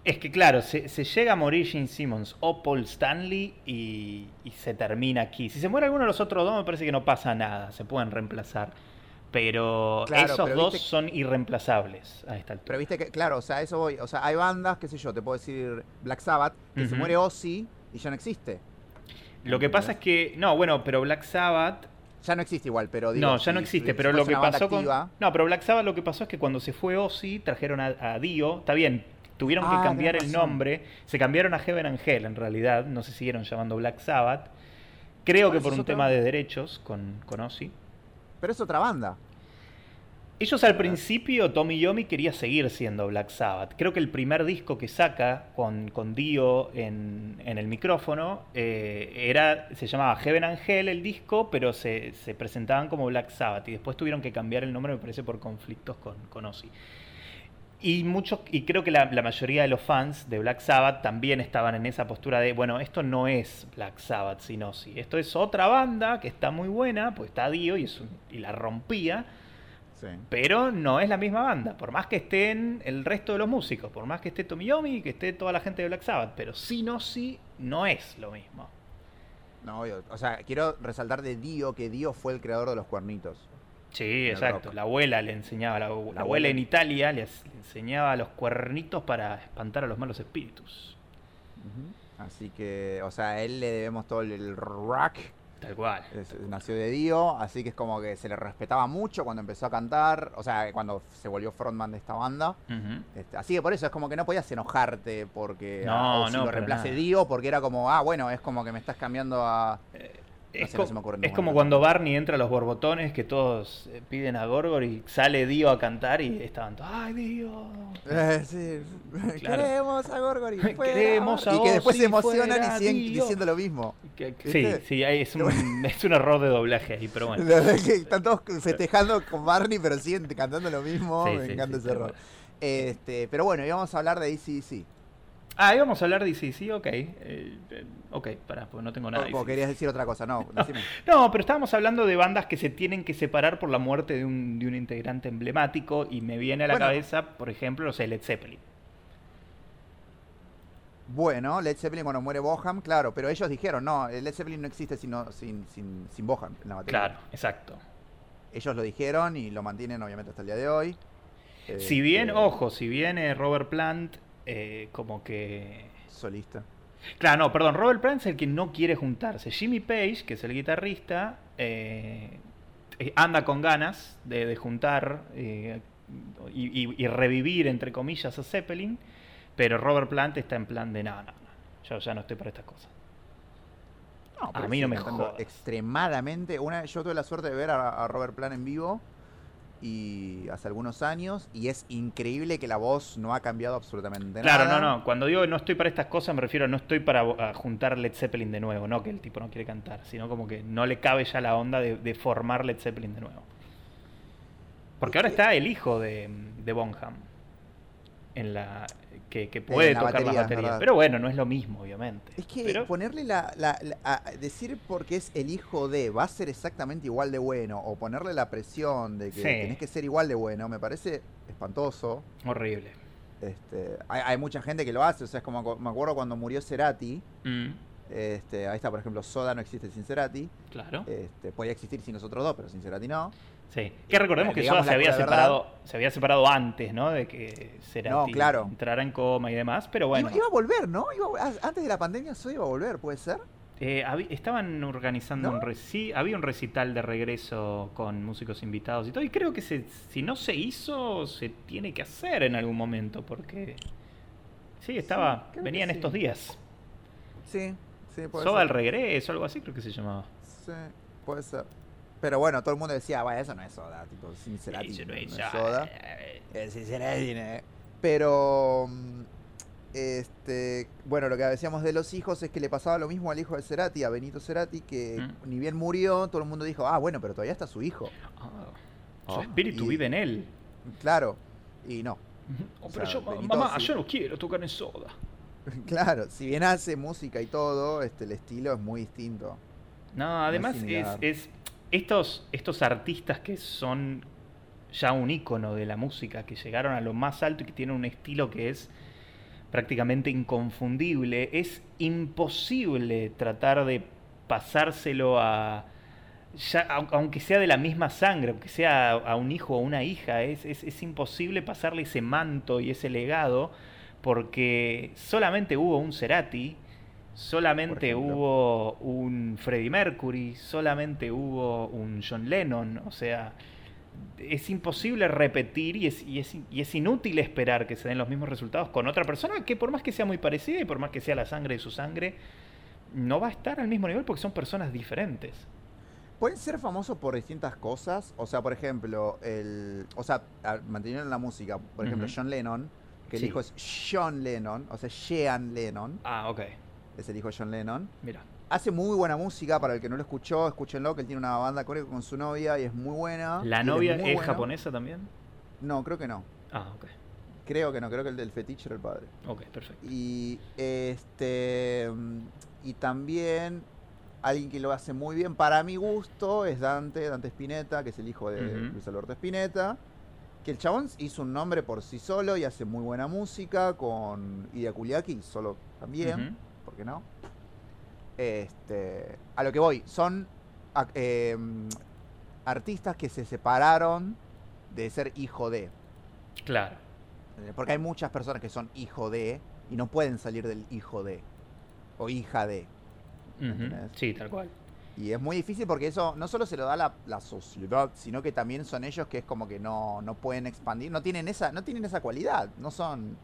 Es que claro, se, se llega a morir Gene Simmons o Paul Stanley y, y se termina aquí. Si se muere alguno de los otros dos, me parece que no pasa nada, se pueden reemplazar. Pero Claro, esos pero dos viste- son irreemplazables a esta altura. pero viste que, claro, o sea, eso voy, o sea, hay bandas, qué sé yo, te puedo decir Black Sabbath, que se muere Ozzy y ya no existe, Lo que pasa es que, no, bueno, pero Black Sabbath, ya no existe igual, pero digo, no, ya no existe, si pero lo que pasó con... No, pero Black Sabbath lo que pasó es que cuando se fue Ozzy, trajeron a, a Dio, está bien, tuvieron Ah, que cambiar el nombre, se cambiaron a Heaven and Hell en realidad, no se siguieron llamando Black Sabbath. Creo Ah, que por un tema banda. de derechos con, con Ozzy. Pero es otra banda. Ellos al principio, Tommy Yomi quería seguir siendo Black Sabbath. Creo que el primer disco que saca con, con Dio en, en el micrófono eh, era, se llamaba Heaven and Hell el disco, pero se, se, presentaban como Black Sabbath y después tuvieron que cambiar el nombre, me parece, por conflictos con, con Ozzy. Y, muchos, y creo que la, la, mayoría de los fans de Black Sabbath también estaban en esa postura de, bueno, esto no es Black Sabbath sin Ozzy, esto es otra banda que está muy buena, pues está Dio y, es un, y la rompía Sí. Pero no es la misma banda, por más que estén el resto de los músicos, por más que esté Tomiyomi, que esté toda la gente de Black Sabbath, pero sí no sí no es lo mismo. No, o sea, quiero resaltar de Dio que Dio fue el creador de los cuernitos. Sí, exacto. La abuela le enseñaba, la, la, la abuela en Italia le, enseñaba los cuernitos para espantar a los malos espíritus. Uh -huh. Así que, o sea, a él le debemos todo el, el rock Tal cual. Es, nació de Dio, así que es como que se le respetaba mucho cuando empezó a cantar, o sea, cuando se volvió frontman de esta banda. Uh -huh. este, así que por eso es como que no podías enojarte porque no, si no, lo reemplace Dio, porque era como, ah, bueno, es como que me estás cambiando a... Eh, no es, sé, co no es como cuando Barney entra a los borbotones que todos eh, piden a Gorgor y sale Dio a cantar y estaban todos, ¡ay, Dio! Eh, sí. (laughs) Claro. Queremos a Gorgor y. (laughs) Queremos a Y que después se emocionan y siguen Dio. diciendo lo mismo. Que, que, sí, sí, es un, (laughs) es un, error de doblaje ahí, pero bueno. Están todos festejando con Barney, pero siguen cantando lo mismo. Sí, Me sí, encanta ese error. Este, pero bueno, íbamos a hablar de ACDC. Ah, íbamos a hablar de sí, ok. Eh, ok, pará, pues no tengo nada. O, querías decir otra cosa, (laughs) no, decime. no, pero estábamos hablando de bandas que se tienen que separar por la muerte de un, de un integrante emblemático y me viene a la bueno, cabeza, por ejemplo, no sé, Led Zeppelin. Bueno, Led Zeppelin cuando muere Boham, claro, pero ellos dijeron, no, Led Zeppelin no existe sino, sin, sin, sin Boham en la batería. Claro, exacto. Ellos lo dijeron y lo mantienen obviamente hasta el día de hoy. Si bien, eh, ojo, si bien eh, Robert Plant eh, como que... Solista. Claro, no, perdón, Robert Plant es el que no quiere juntarse. Jimmy Page, que es el guitarrista, eh, anda con ganas de, de juntar eh, y, y, y, revivir, entre comillas, a Zeppelin, pero Robert Plant está en plan de, no, no, no, yo ya no estoy para estas cosas. No, a mí no me jodas. Extremadamente, una, yo tuve la suerte de ver a, a Robert Plant en vivo y hace algunos años y es increíble que la voz no ha cambiado absolutamente claro, nada. Claro, no, no. Cuando digo no estoy para estas cosas me refiero a no estoy para juntar Led Zeppelin de nuevo, no que el tipo no quiere cantar, sino como que no le cabe ya la onda de, de formar Led Zeppelin de nuevo. Porque ahora está el hijo de, de Bonham en la que, que puede tocar batería, la batería. Pero bueno, no es lo mismo, obviamente. Es que Pero... ponerle la, la, la a decir porque es el hijo de va a ser exactamente igual de bueno o ponerle la presión de que sí. tenés que ser igual de bueno, me parece espantoso. Horrible. Este, hay, hay, mucha gente que lo hace, o sea, es como me acuerdo cuando murió Cerati. Mm. Este, ahí está, por ejemplo, Soda no existe sin Cerati. Claro. Este, podía existir sin nosotros dos, pero sin Cerati no. Sí, que recordemos bueno, que Soda se había separado, se había separado antes, ¿no? De que Cerati no, claro. entrara en coma y demás, pero bueno. Iba, iba a volver, ¿no? Iba, antes de la pandemia Soda iba a volver, ¿puede ser? Eh, estaban organizando ¿No? un reci había un recital de regreso con músicos invitados y todo, y creo que se, si no se hizo, se tiene que hacer en algún momento, porque sí, estaba, sí, venía en sí. estos días. Sí, sí, puede Soda al regreso, algo así creo que se llamaba. Sí, puede ser. Pero bueno, todo el mundo decía, vaya, eso no es soda, tipo. Eso no, es, no es soda. Cincinnati, ¿eh? Pero. mm, Este, bueno, lo que decíamos de los hijos es que le pasaba lo mismo al hijo de Cerati, a Benito Cerati, que mm. ni bien murió, todo el mundo dijo, ah, bueno, pero todavía está su hijo. Oh, su espíritu y, vive en él. Claro, y no. Oh, pero sea, yo, Benito, mamá, sí. yo no quiero tocar en soda. (laughs) Claro, si bien hace música y todo, este, el estilo es muy distinto. No, además no es, es, estos, estos artistas que son ya un ícono de la música, que llegaron a lo más alto y que tienen un estilo que es prácticamente inconfundible, es imposible tratar de pasárselo a, ya, aunque sea de la misma sangre, aunque sea a un hijo o una hija, es, es, es imposible pasarle ese manto y ese legado porque solamente hubo un Cerati, solamente hubo un Freddie Mercury, solamente hubo un John Lennon, o sea, es imposible repetir y es, y, es, y es, inútil esperar que se den los mismos resultados con otra persona que por más que sea muy parecida y por más que sea la sangre de su sangre, no va a estar al mismo nivel porque son personas diferentes. pueden ser famosos por distintas cosas. O sea, por ejemplo, el. O sea, manteniendo la música, por ejemplo. John Lennon, que el Sí. hijo es Sean Lennon, o sea, Sean Lennon, Ah, ok. Es el hijo de John Lennon. Mira. Hace muy buena música, para el que no lo escuchó, escúchenlo, que él tiene una banda con, con su novia y es muy buena. ¿La novia es bueno. japonesa también? No, creo que no. Ah, ok. Creo que no, creo que el del fetiche era el padre. Ok, perfecto. Y este mm, y también alguien que lo hace muy bien para mi gusto es Dante, Dante Spinetta, que es el hijo de Ujú. Luis Alberto Spinetta. Que el chabón hizo un nombre por sí solo y hace muy buena música con Ida Kuliaki solo también. ¿Por qué no? Este, a lo que voy, son eh, mm, artistas que se separaron de ser hijo de. Claro. Porque hay muchas personas que son hijo de y no pueden salir del hijo de o hija de. Sí, tal cual. Y es muy difícil porque eso no solo se lo da la, la sociedad, sino que también son ellos que es como que no, no pueden expandir, no tienen esa, no tienen esa cualidad, no son.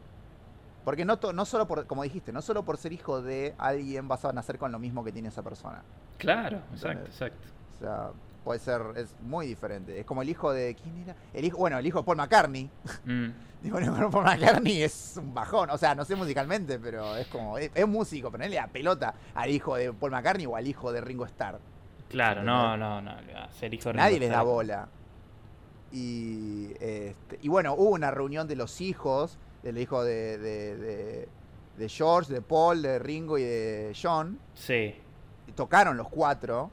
Porque no, to- no solo por, como dijiste, no solo por ser hijo de alguien vas a nacer con lo mismo que tiene esa persona. Claro, exacto, exacto. O sea, puede ser, es muy diferente. Es como el hijo de. ¿Quién era? El hijo, bueno, el hijo de Paul McCartney. Mm. (laughs) Digo, no, Paul McCartney es un bajón. O sea, no sé musicalmente, pero es como. Es, es músico, pero no le da pelota al hijo de Paul McCartney o al hijo de Ringo Starr. Claro, no, no, no. Ser hijo de Nadie les da bola. Y, este, y bueno, hubo una reunión de los hijos, del hijo de, de, de- de George, de Paul, de Ringo y de John. Sí. Tocaron los cuatro.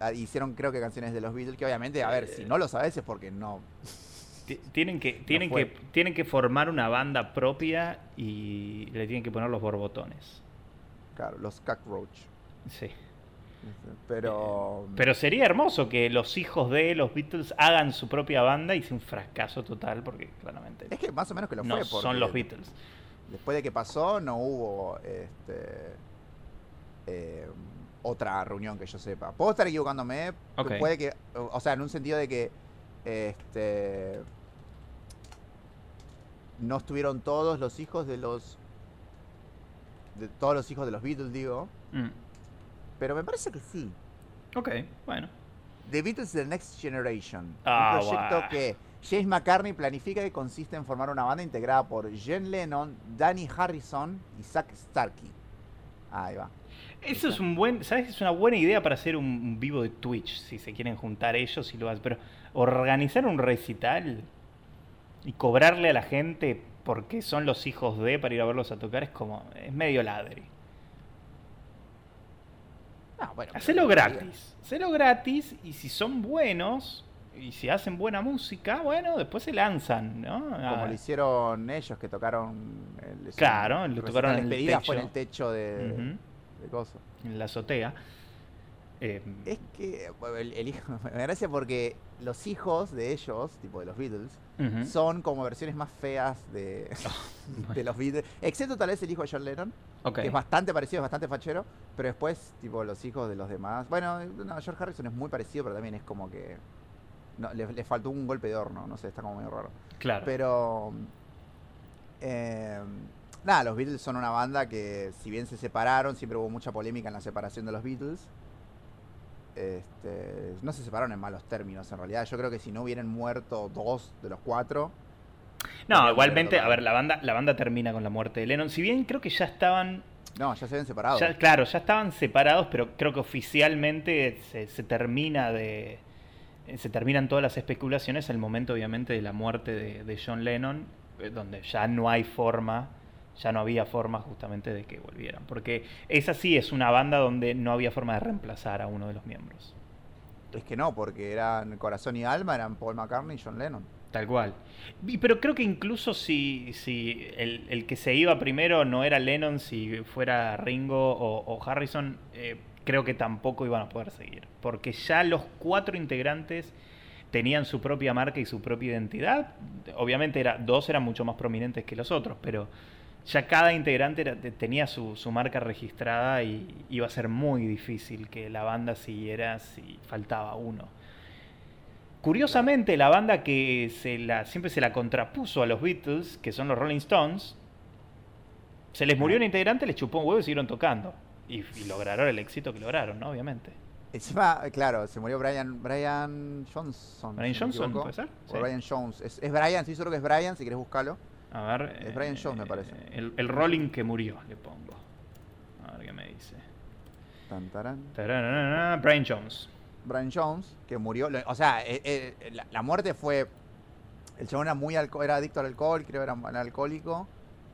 A- a- hicieron creo que canciones de los Beatles, que obviamente, a ver, si no lo sabes es porque no... tienen que tienen que tienen que formar una banda propia y le tienen que poner los borbotones. Claro, los Cockroach. Sí. Pero... Pero sería hermoso que los hijos de los Beatles hagan su propia banda y sea un fracaso total porque claramente Es que más o menos que lo no fue. son los Beatles. Después de que pasó, no hubo este, eh, otra reunión que yo sepa. Puedo estar equivocándome. Ok. Puede que. O sea, en un sentido de que. Este. No estuvieron todos los hijos de los. De todos los hijos de los Beatles, digo. Mm. Pero me parece que sí. Ok, bueno. The Beatles The Next Generation. Ah, un proyecto buah. que James McCartney planifica y consiste en formar una banda integrada por John Lennon, Danny Harrison y Zack Starkey. Ahí va. Eso es un buen, ¿sabes? Es una buena idea para hacer un, un vivo de Twitch, si se quieren juntar ellos y lo hacen. Pero organizar un recital y cobrarle a la gente porque son los hijos de para ir a verlos a tocar es como, es medio ladri. Bueno, Hacelo gratis. Hacelo gratis y si son buenos y si hacen buena música, bueno, después se lanzan, ¿no? Como Ah, lo hicieron ellos que tocaron. El, Claro, el lo tocaron en el despedida fue en techo. el techo de, ujú, de coso. en la azotea. Eh, Es que el, el hijo, (laughs) me da gracia porque los hijos de ellos, tipo de los Beatles, son como versiones más feas de, (laughs) de los Beatles. Excepto tal vez el hijo de John Lennon, Que es bastante parecido, es bastante fachero. Pero después, tipo, los hijos de los demás. Bueno, no, George Harrison es muy parecido, pero también es como que. No, le, le faltó un golpe de horno, no sé, está como medio raro. Claro. Pero. eh, nada, los Beatles son una banda que, si bien se separaron, siempre hubo mucha polémica en la separación de los Beatles. Este, no se separaron en malos términos, en realidad. Yo creo que si no hubieran muerto dos de los cuatro. No, igualmente, a ver, la banda, la banda termina con la muerte de Lennon. Si bien creo que ya estaban, No, ya se habían separado. ya- claro, ya estaban separados, pero creo que oficialmente se, se termina de, se terminan todas las especulaciones el momento, obviamente, de la muerte de, de John Lennon, eh, donde ya no hay forma, ya no había forma justamente de que volvieran, porque esa sí es una banda donde no había forma de reemplazar a uno de los miembros. Es que no, porque eran Corazón y Alma, eran Paul McCartney y John Lennon. Tal cual. Pero creo que incluso si, si el, el que se iba primero no era Lennon, si fuera Ringo o, Harrison, eh, creo que tampoco iban a poder seguir. Porque ya los cuatro integrantes tenían su propia marca y su propia identidad. Obviamente era, dos eran mucho más prominentes que los otros, pero ya cada integrante era- te- tenía su, su marca registrada y iba a ser muy difícil que la banda siguiera si faltaba uno. Curiosamente, la banda que se la, siempre se la contrapuso a los Beatles, que son los Rolling Stones, se les murió un integrante, les chupó un huevo y siguieron tocando. Y, y lograron el éxito que lograron, ¿no? Obviamente. Encima, claro, se murió Brian, Brian Johnson. Brian si Johnson. ¿puede ser? O Sí. Brian Jones. Es, es Brian, sí, solo que es Brian, si querés buscarlo. A ver. Es Brian Jones, me parece. El, el Rolling que murió, le pongo. A ver qué me dice. Tan. Tararara, Brian Jones. Brian Jones, que murió. O sea, eh, eh, la, la muerte fue. El chabón era muy alco- era adicto al alcohol, creo era, era alcohólico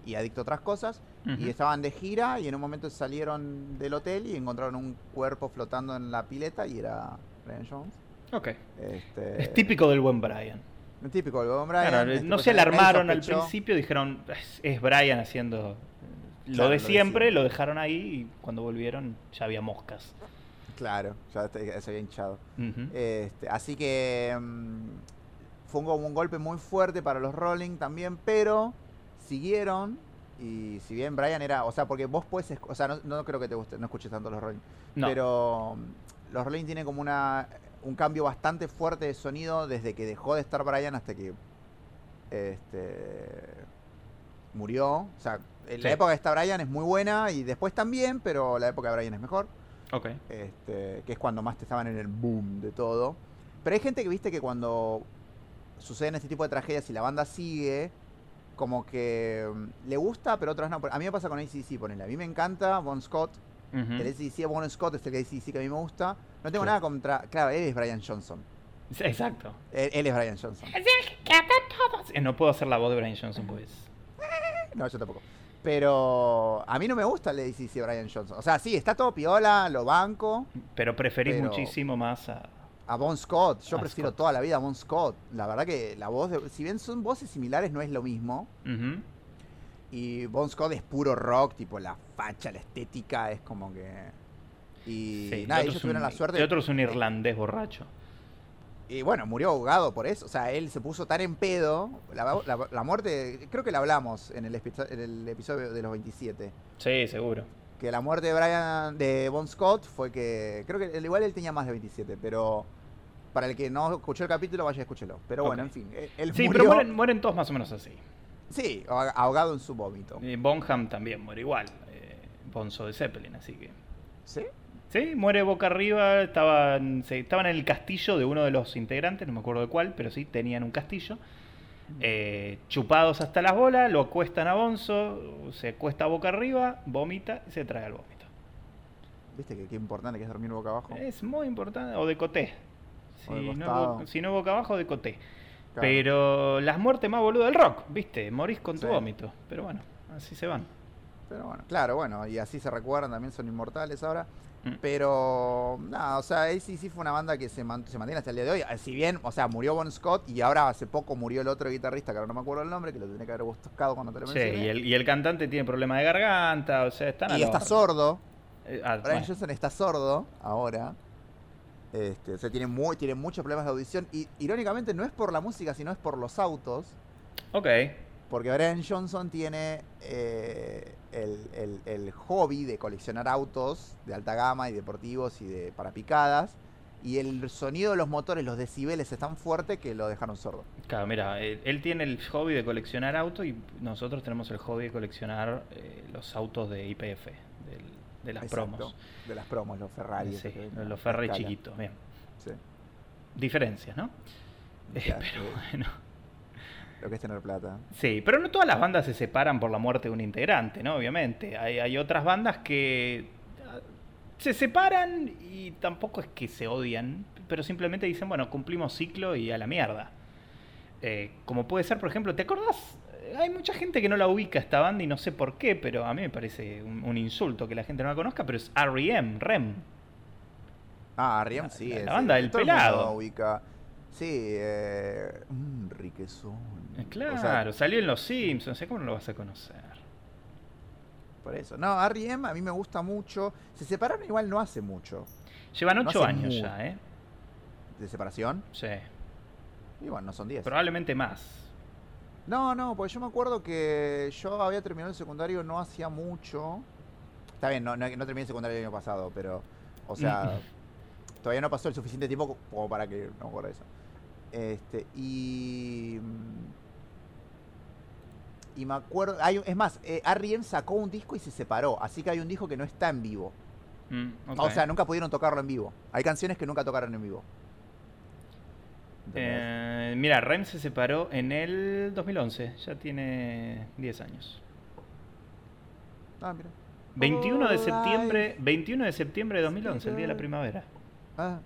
y adicto a otras cosas. Y estaban de gira y en un momento salieron del hotel y encontraron un cuerpo flotando en la pileta y era Brian Jones. Ok. Este, Es típico del buen Brian. un típico del buen Brian. Claro, este, no pues, se alarmaron al principio, dijeron, es, es Brian haciendo lo Claro, de lo de siempre, siempre. lo dejaron ahí y cuando volvieron ya había moscas. Claro, ya se había hinchado. Este, así que mm, fue un, como un golpe muy fuerte para los Rolling también, pero siguieron. Y si bien Brian era, o sea, porque vos puedes, o sea, no, no creo que te guste, no escuches tanto los Rolling, No. pero mm, los Rolling tienen como una un cambio bastante fuerte de sonido desde que dejó de estar Brian hasta que este murió. O sea, la época que está Brian es muy buena y después también, pero la época de Brian es mejor Ok. este, que es cuando más te estaban en el boom de todo. Pero hay gente que viste que cuando suceden este tipo de tragedias y la banda sigue, como que mm, le gusta, pero otras no. A mí me pasa con ACC, ponele. A mí me encanta Bon Scott. Ujú. El ACC Bon Scott es el ACC que a mí me gusta. No tengo nada contra. Claro, él es Brian Johnson. Exacto. Él, él es Brian Johnson. Eh, No puedo hacer la voz de Brian Johnson, pues. (laughs) No, yo tampoco. Pero a mí no me gusta el ACC Brian Johnson. O sea, sí, está todo piola, lo banco. Pero preferís Pero- muchísimo más a. A Bon Scott, yo prefiero Scott. toda la vida a Bon Scott. La verdad que la voz, de, si bien son voces similares, no es lo mismo. Ujú. Y Bon Scott es puro rock, tipo la facha, la estética, es como que. Y Sí, nada, ellos tuvieron un- la suerte. El otro es un irlandés borracho. Y bueno, murió ahogado por eso. O sea, él se puso tan en pedo. La, la- la muerte, creo que la hablamos en el, episo- en el episodio de los 27. Sí, seguro. Que la muerte de Brian, de Bon Scott, fue que. Creo que igual él tenía más de 27, pero. Para el que no escuchó el capítulo, vaya, escúchelo. Pero bueno, en fin. él- Él Sí, murió, pero mueren, mueren todos más o menos así. Sí, ahoga- ahogado en su vómito. Y Bonham también muere igual. eh, Bonzo de Zeppelin, así que. ¿Sí? Sí, muere boca arriba. Estaban, se- estaban en el castillo de uno de los integrantes, no me acuerdo de cuál, pero sí, tenían un castillo. eh, chupados hasta las bolas, lo acuestan a Bonzo, se acuesta boca arriba, vomita y se traga el vómito. ¿Viste que qué importante que es dormir boca abajo? Es muy importante. O de coté. De Si no, si boca abajo, de coté. Claro. Pero las muertes más boludas del rock, ¿viste? Morís con tu Sí. vómito. Pero bueno, así se van. Pero bueno, claro, bueno, y así se recuerdan, también son inmortales ahora. Mm. Pero, nada, o sea, ACC fue una banda que se, man- se mantiene hasta el día de hoy. Eh, Si bien, o sea, murió Bon Scott y ahora hace poco murió el otro guitarrista, que ahora no me acuerdo el nombre, que lo tenía que haber buscado cuando te lo Sí, mencioné. y el, y el cantante tiene problema de garganta, o sea, están a Y la está sordo. Eh, ah, Brian bueno. Johnson está sordo ahora. Este, o sea, tiene, muy, tiene muchos problemas de audición. Y irónicamente no es por la música, sino es por los autos. Ok. Porque Brian Johnson tiene eh, el, el- el hobby de coleccionar autos de alta gama y deportivos y de para picadas. Y el sonido de los motores, los decibeles, es tan fuerte que lo dejaron sordo. Claro, mira, él, él tiene el hobby de coleccionar autos y nosotros tenemos el hobby de coleccionar eh, los autos de IPF, de las Exacto, promos. De las promos, los Ferrari. Sí, los Ferrari chiquitos, bien. Sí. Diferencias, ¿no? Eh, (laughs) pero bueno. Lo que es tener plata. Sí, pero no todas las bandas se separan por la muerte de un integrante, ¿no? Obviamente. Hay, hay otras bandas que ah, se separan y tampoco es que se odian, pero simplemente dicen, bueno, cumplimos ciclo y a la mierda. Eh, como puede ser, por ejemplo, ¿te acordás? Eh, Hay mucha gente que no la ubica esta banda y no sé por qué, pero a mí me parece un, un insulto que la gente no la conozca, pero es R.E.M., REM. Ah, Riem La- sí. la- es- la banda del pelado. ubica. Sí, eh, mm, riquezón. Eh, O Claro, sea, salió en Los Simpsons, ¿cómo no lo vas a conocer? por eso. No, R.E.M. a mí me gusta mucho. Se separaron igual no hace mucho. Llevan ocho años ya, ¿eh? De separación. Sí, Y bueno, no son 10. probablemente más. No, no, porque yo me acuerdo que yo había terminado el secundario no hacía mucho. Está bien, no, no, no terminé el secundario el año pasado, pero. O sea, todavía no pasó el suficiente tiempo co- como para que no me acuerdo eso. Este, y. mm, Y me acuerdo. Hay, es más, eh, R.E.M. sacó un disco y se separó. Así que hay un disco que no está en vivo. Mm. O sea, nunca pudieron tocarlo en vivo. Hay canciones que nunca tocaron en vivo. Eh, mira, Rem se separó en el 2011, ya tiene 10 años. Ah, mira. 21 de septiembre, 21 de septiembre de 2011, el día de la primavera. Ah.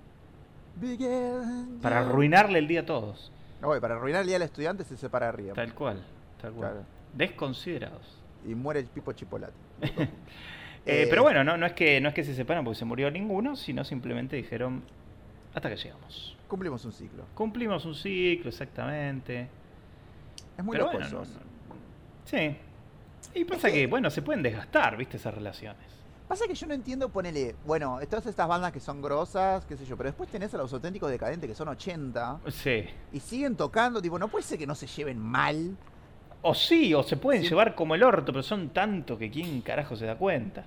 Para arruinarle el día a todos. No, para arruinar el día del estudiante se separa Río. Tal cual, tal cual. Claro. Desconsiderados. Y muere el Pipo Chipolati. (laughs) Eh, Eh, pero bueno, no, no, es que, no es que se separan porque se murió ninguno, sino simplemente dijeron hasta que llegamos. Cumplimos un ciclo. Cumplimos un ciclo, exactamente. Es muy pero loco bueno, eso. no- no- sí. Y pasa Es que- que, bueno, se pueden desgastar, ¿viste? Esas relaciones. Pasa que yo no entiendo, ponele, bueno, todas estas bandas que son grosas, qué sé yo, pero después tenés a los auténticos decadentes que son 80 Sí. y siguen tocando, tipo, no puede ser que no se lleven mal. O sí, o se pueden Sí. llevar como el orto, pero son tanto que quién carajo se da cuenta.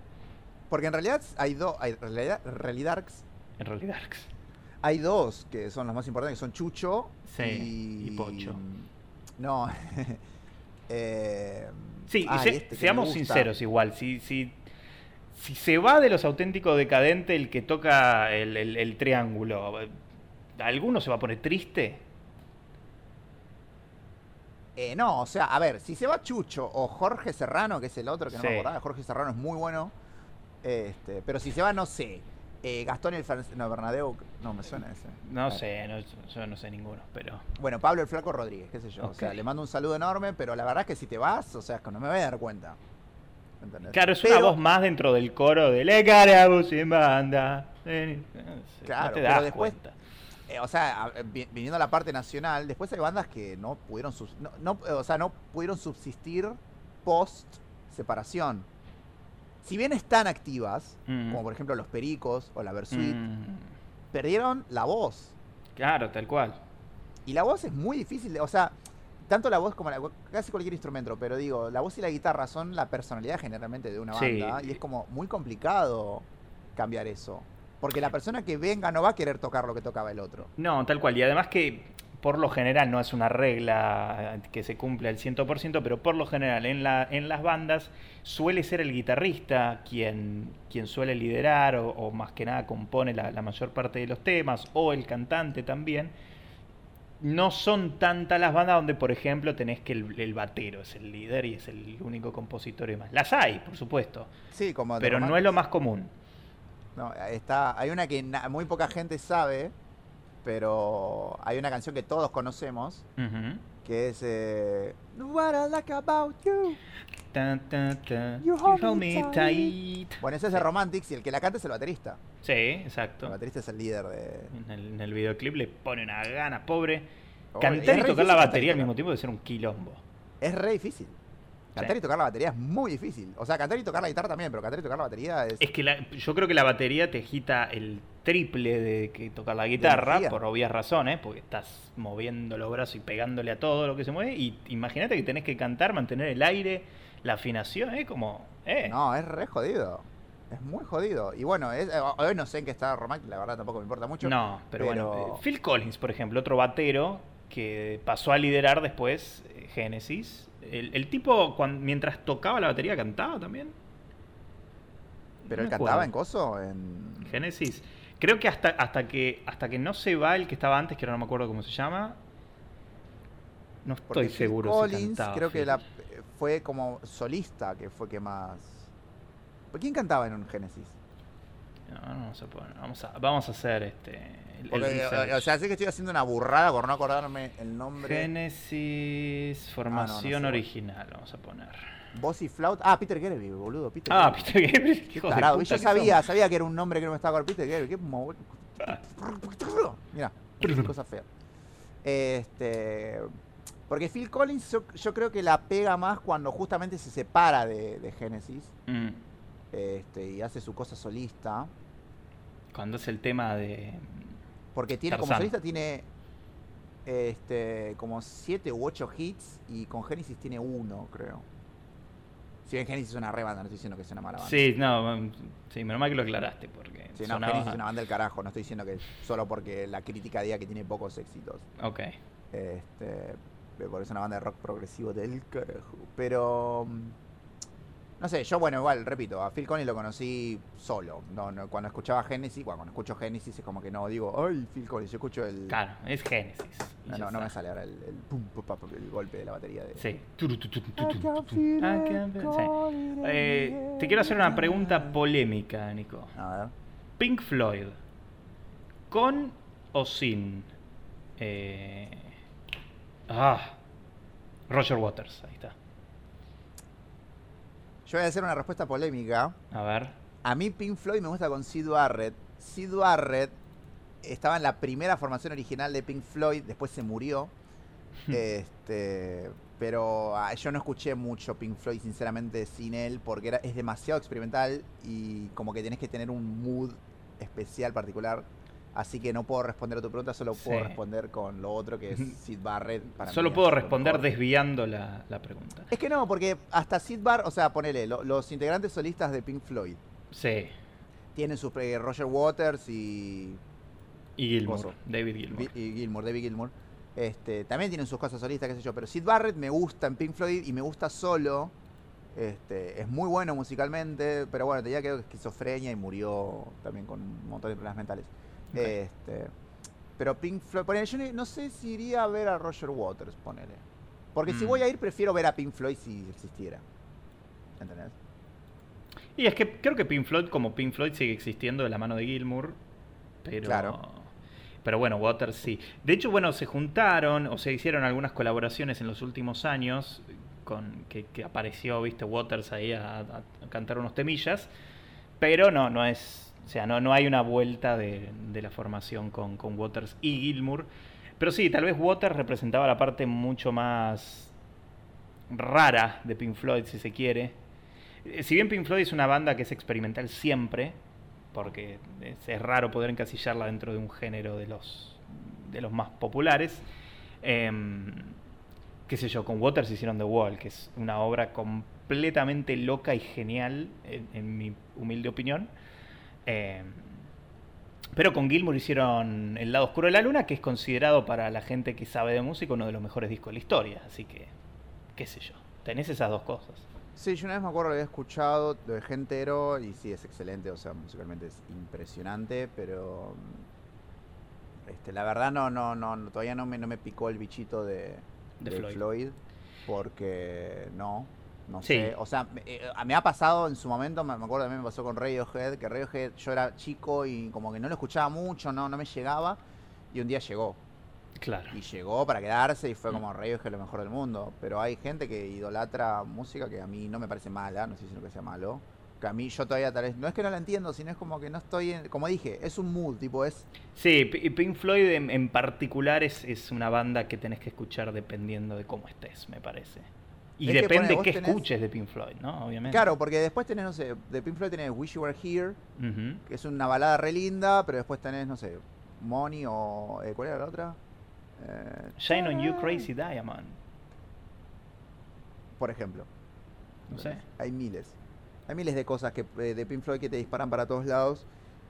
Porque en realidad hay dos, hay realidad, Realidarks, En realidad. hay dos que son los más importantes, que son Chucho Sí, y... y Pocho. No. (laughs) eh, Sí, y se- este seamos sinceros igual, si, si, si se va de los auténticos decadentes el que toca el, el- el triángulo, ¿alguno se va a poner triste? Eh, no, o sea, a ver, si se va Chucho o Jorge Serrano, que es el otro que no Sí. me acordaba, Jorge Serrano es muy bueno. Este, pero si se va, no sé. eh, Gastón el francés. No, Bernadeu. No, me suena ese. No sé, no- yo no sé ninguno, pero... Bueno, Pablo el Flaco Rodríguez, qué sé yo. O sea, le mando un saludo enorme, pero la verdad es que si te vas, o sea, es que no me voy a dar cuenta. ¿Entendés? Claro, es Pero- una voz más dentro del coro de Le Carabus en banda. Eh, Claro, no te pero después- cuenta. Eh, o sea, viniendo a la parte nacional, después hay bandas que no pudieron, no, no- o sea, no pudieron subsistir post separación. Si bien están activas, Mm. como por ejemplo los Pericos o la Versuit, Mm, perdieron la voz. Claro, tal cual. Y la voz es muy difícil, de- o sea, tanto la voz como la, casi cualquier instrumento, pero digo, la voz y la guitarra son la personalidad generalmente de una Sí. banda y es como muy complicado cambiar eso. Porque la persona que venga no va a querer tocar lo que tocaba el otro. No, tal cual. Y además que por lo general no es una regla que se cumple al 100%, pero por lo general en, la, en las bandas suele ser el guitarrista quien, quien suele liderar o, o más que nada compone la, la mayor parte de los temas, o el cantante también. No son tantas las bandas donde, por ejemplo, tenés que el, el batero es el líder y es el único compositor y demás. Las hay, por supuesto, Sí, como pero no es lo más común. No, está, hay una que muy poca gente sabe, pero hay una canción que todos conocemos. Que es eh, What I Like About You. Tan, tan, tan. You You hold me tight. tight. Bueno, ese es de Romantics y el que la canta es el baterista. Sí, exacto. El baterista es el líder de... En el, en el videoclip le pone una gana, pobre. Oh, Cantar y tocar la batería al mismo tiempo debe ser un quilombo. Es re difícil. Cantar Sí. y tocar la batería es muy difícil. O sea, cantar y tocar la guitarra también, pero cantar y tocar la batería es... Es que la- yo creo que la batería te agita el triple de que tocar la guitarra, por obvias razones, porque estás moviendo los brazos y pegándole a todo lo que se mueve. Y imagínate que tenés que cantar, mantener el aire, la afinación, es como. Eh. No, es re jodido. Es muy jodido. Y bueno, es, eh, hoy no sé en qué está Romantic, la verdad tampoco me importa mucho. No, pero, bueno. pero- eh, Phil Collins, por ejemplo, otro batero que pasó a liderar después eh, Genesis. El, el tipo, mientras tocaba la batería, cantaba también. Pero No él cantaba en coso, en... Génesis. Creo que hasta, hasta que hasta que no se va el que estaba antes, que ahora no me acuerdo cómo se llama. No estoy seguro si Collins, cantaba creo que la, fue como solista, que fue que más... ¿Por ¿Quién cantaba en un Génesis? No, no vamos a poner- Vamos a, vamos a hacer este. el- Porque, o, o sea, sé que estoy haciendo una burrada por no acordarme el nombre. Génesis, formación sé. original, vamos a poner. Voz y flauta. Ah, Peter Gabriel, boludo. Peter Ah. Peter Gabriel, Qué tarado. Yo sabía, sabía que era un nombre que no me estaba con Peter Gabriel. Qué mo- cosa fea. Este. Porque Phil Collins yo, yo creo que la pega más cuando justamente se separa de, de Genesis Mm, este, y hace su cosa solista. Cuando es el tema de. Porque tiene como solista tiene este como siete u ocho hits y con Genesis tiene uno, creo. Si bien Genesis es una re banda, no estoy diciendo que sea una mala banda. Sí, no, mm, sí, menos mal que lo aclaraste porque. Sí, no, sonaba- Genesis es una banda del carajo, no estoy diciendo que solo porque la crítica diga que tiene pocos éxitos. Ok. Este, porque es una banda de rock progresivo del carajo. Pero. No sé, yo, bueno, igual, repito, a Phil Collins lo conocí solo. No, no, cuando escuchaba Genesis, bueno, cuando escucho Genesis es como que no digo, ay, Phil Collins, yo escucho el. Claro, es Genesis. No, no, no me sale ahora el, el pum, pum, pum, el golpe de la batería de. Sí. Eh, te quiero hacer una pregunta polémica, Nico. A ver. Pink Floyd, ¿con o sin? eh, ah, Roger Waters, ahí está. Yo voy a hacer una respuesta polémica. A ver. A mí Pink Floyd me gusta con Sid Barrett. Sid Barrett estaba en la primera formación original de Pink Floyd, después se murió. (laughs) este, pero ah, yo no escuché mucho Pink Floyd sinceramente sin él porque era, es demasiado experimental y como que tenés que tener un mood especial particular. Así que no puedo responder a tu pregunta, solo puedo Sí. responder con lo otro que es Sid Barrett. para Solo mí puedo responder mejor. desviando la, la pregunta. Es que no, porque hasta Sid Barrett, o sea, ponele, lo- los integrantes solistas de Pink Floyd Sí. tienen sus eh, Roger Waters y Y Gilmour, Coso. David Gilmour. Vi- y Gilmour, David Gilmour. Este, también tienen sus cosas solistas, qué sé yo. Pero Sid Barrett me gusta en Pink Floyd y me gusta solo. Este, es muy bueno musicalmente, pero bueno, tenía que esquizofrenia y murió también con un montón de problemas mentales. Este, pero Pink Floyd, ponele, yo no sé si iría a ver a Roger Waters, ponele. Porque si Mm. voy a ir, prefiero ver a Pink Floyd si existiera. ¿Entendés? Y es que creo que Pink Floyd, como Pink Floyd, sigue existiendo de la mano de Gilmour. Pero. Claro. Pero bueno, Waters sí. De hecho, bueno, se juntaron o se hicieron algunas colaboraciones en los últimos años. Con, que, que apareció, viste, Waters ahí a- a cantar unos temillas. Pero no, no es. O sea, no, no hay una vuelta de, de la formación con, Waters y Gilmour. Pero sí, tal vez Waters representaba la parte mucho más rara de Pink Floyd, si se quiere. Eh, Si bien Pink Floyd es una banda que es experimental siempre, porque es, raro poder encasillarla dentro de un género de los, de los más populares, em, qué sé yo, con Waters hicieron The Wall, que es una obra completamente loca y genial, en, en mi humilde opinión. Em, pero con Gilmour hicieron El lado oscuro de la luna, que es considerado para la gente que sabe de música uno de los mejores discos de la historia. Así que, qué sé yo, tenés esas dos cosas. Sí, yo una vez me acuerdo, lo había escuchado, lo dejé entero y sí, es excelente, o sea, musicalmente es impresionante, pero mm, este, la verdad no, no, no, no, todavía no me, no me picó el bichito de, De de Floyd. Floyd. porque no, no Sí. sé, o sea, me, eh, me ha pasado en su momento, me, acuerdo también me pasó con Radiohead, que Radiohead yo era chico y como que no lo escuchaba mucho, no, no me llegaba, y un día llegó, Claro. y llegó para quedarse y fue Mm. como Radiohead lo mejor del mundo. Pero hay gente que idolatra música que a mí no me parece mala, no estoy diciendo que sea malo. Que a mí yo todavía tal vez, no es que no la entiendo, sino es como que no estoy, en- como dije, es un mood, tipo es, Sí, P- Pink Floyd en, en particular es, es una banda que tenés que escuchar dependiendo de cómo estés, me parece. Y Es que depende vos qué tenés- escuches de Pink Floyd, ¿no? Obviamente. claro, porque después tenés, no sé, de Pink Floyd tenés Wish You Were Here, que es una balada re linda, pero después tenés, no sé, Money o, eh, ¿cuál era la otra? Eh, Shine on You Crazy Diamond. por ejemplo. No sé. Hay miles. Hay miles de cosas que, eh, de Pink Floyd que te disparan para todos lados.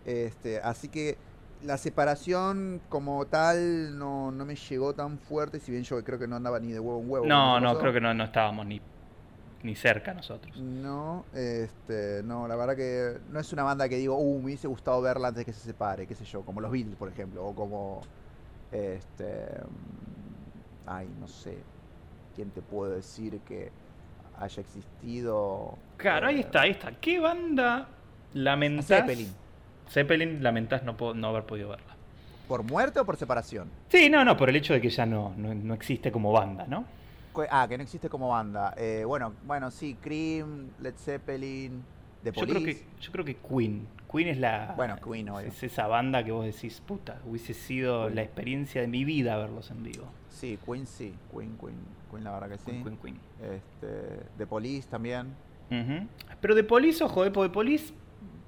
Este, así que la separación como tal no, no me llegó tan fuerte, si bien yo creo que no andaba ni de huevo en huevo. No, no, creo que no, no estábamos ni, ni cerca nosotros. No, este, no, la verdad que no es una banda que digo, uh, me hubiese gustado verla antes de que se separe, qué sé yo, como los Beatles, por ejemplo, o como, este, ay, no sé, ¿quién te puedo decir que haya existido? Claro, ahí Eh, está, ahí está. ¿Qué banda lamentás? Zeppelin. Zeppelin lamentás no, no haber podido verla. ¿Por muerte o por separación? Sí, no, no, por el hecho de que ya no, no, no existe como banda, ¿no? Ah, que no existe como banda. Eh, bueno, bueno, sí, Cream, Led Zeppelin, The Yo Police. creo, que, yo creo que Queen. Queen es la. Bueno, Queen, obvio. Es esa banda que vos decís, puta, hubiese sido Queen. la experiencia de mi vida verlos en vivo. Sí, Queen sí, Queen, Queen, Queen la verdad que sí. Queen, Queen, Queen. Este, The Police también. Pero de Police, ojo, de de Police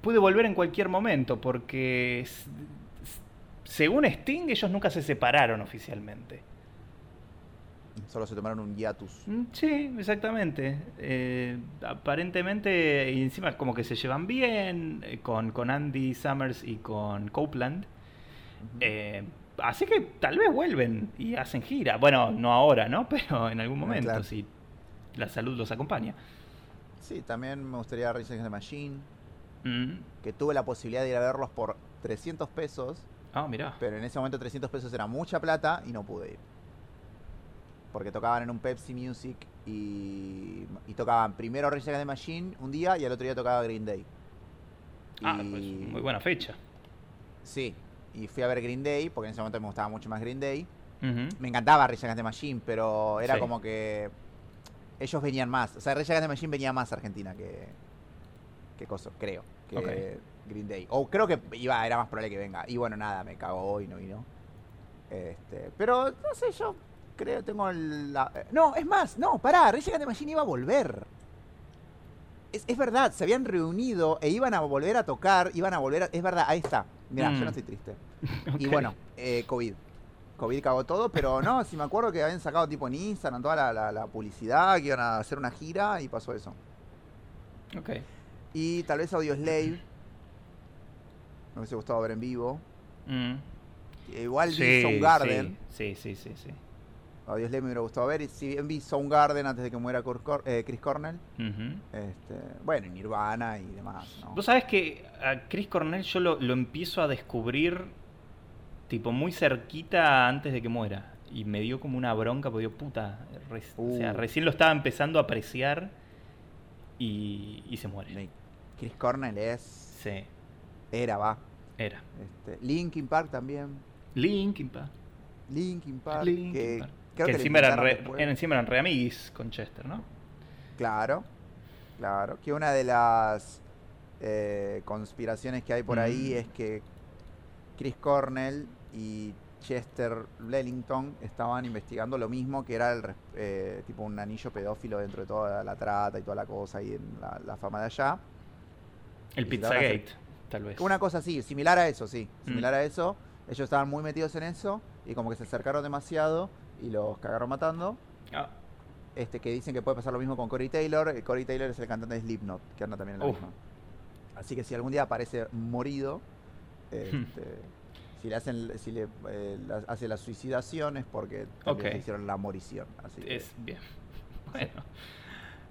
puede volver en cualquier momento, porque según Sting, ellos nunca se separaron oficialmente. Solo se tomaron un hiatus. Mm, Sí, exactamente. Eh, aparentemente, y encima como que se llevan bien eh, con, con Andy Summers y con Copeland. Eh, así que tal vez vuelven y hacen gira. Bueno, no ahora, ¿no? (laughs) Pero en algún Ah, momento, claro. si la salud los acompaña. Sí, también me gustaría Rage Against the Machine, Mm. que tuve la posibilidad de ir a verlos por 300 pesos, Ah, mirá. pero en ese momento 300 pesos era mucha plata y no pude ir. Porque tocaban en un Pepsi Music y, y tocaban primero Rage Against the Machine un día y al otro día tocaba Green Day. Ah, Y- pues muy buena fecha. Sí, y fui a ver Green Day, porque en ese momento me gustaba mucho más Green Day. Me encantaba Rage Against the Machine, pero era Sí. como que ellos venían más. O sea, Rage Against the Machine venía más a Argentina que. que coso, creo. Que. Green Day. O creo que iba, era más probable que venga. Y bueno, nada, me cagó y no vino. Este, pero no sé, yo creo, tengo la. eh, No, es más, no, pará, Rage Against the Machine iba a volver. Es, es verdad, se habían reunido e iban a volver a tocar, iban a volver a. Es verdad, ahí está. Mirá, yo Mm. no estoy triste. (laughs) Y bueno, eh, COVID. COVID cagó todo, pero no, si me acuerdo que habían sacado tipo en Instagram toda la, la- la publicidad, que iban a hacer una gira y pasó eso. Ok. Y tal vez Audio Slave. Me hubiese gustado ver en vivo. Mm. Igual vi Sí, Soundgarden. Sí, sí, sí, sí. sí. Audio Slave me hubiera gustado ver. Y si bien vi Soundgarden antes de que muera eh, Chris Cornell. Este, bueno, Nirvana y demás, ¿no? Vos sabés que a Chris Cornell yo lo, lo empiezo a descubrir tipo muy cerquita antes de que muera. Y me dio como una bronca, porque digo, puta, o sea, Uh. recién lo estaba empezando a apreciar y, y se muere. Chris Cornell es. Sí, Era, va. era. Este, Linkin Park también. Linkin Park. Linkin Park. Linkin que Park. creo que que encima eran, re, encima eran re amiguis con Chester, ¿no? Claro, claro. Que una de las eh, conspiraciones que hay por ahí Mm. es que Chris Cornell y Chester Bellington estaban investigando lo mismo que era el eh, tipo un anillo pedófilo dentro de toda la trata y toda la cosa y en la, la fama de allá. El Y Pizzagate, tal vez. Una cosa así, similar a eso, sí. Mm. Similar a eso. Ellos estaban muy metidos en eso y como que se acercaron demasiado y los cagaron matando. Ah, Este, que dicen que puede pasar lo mismo con Corey Taylor. Eh, Corey Taylor es el cantante de Slipknot, que anda también en la Uf. misma. Así que si algún día aparece morido, (laughs) este, si le hacen, si le eh, la- hace la suicidación es porque le hicieron la morición. Así que, es bien. (laughs) Bueno,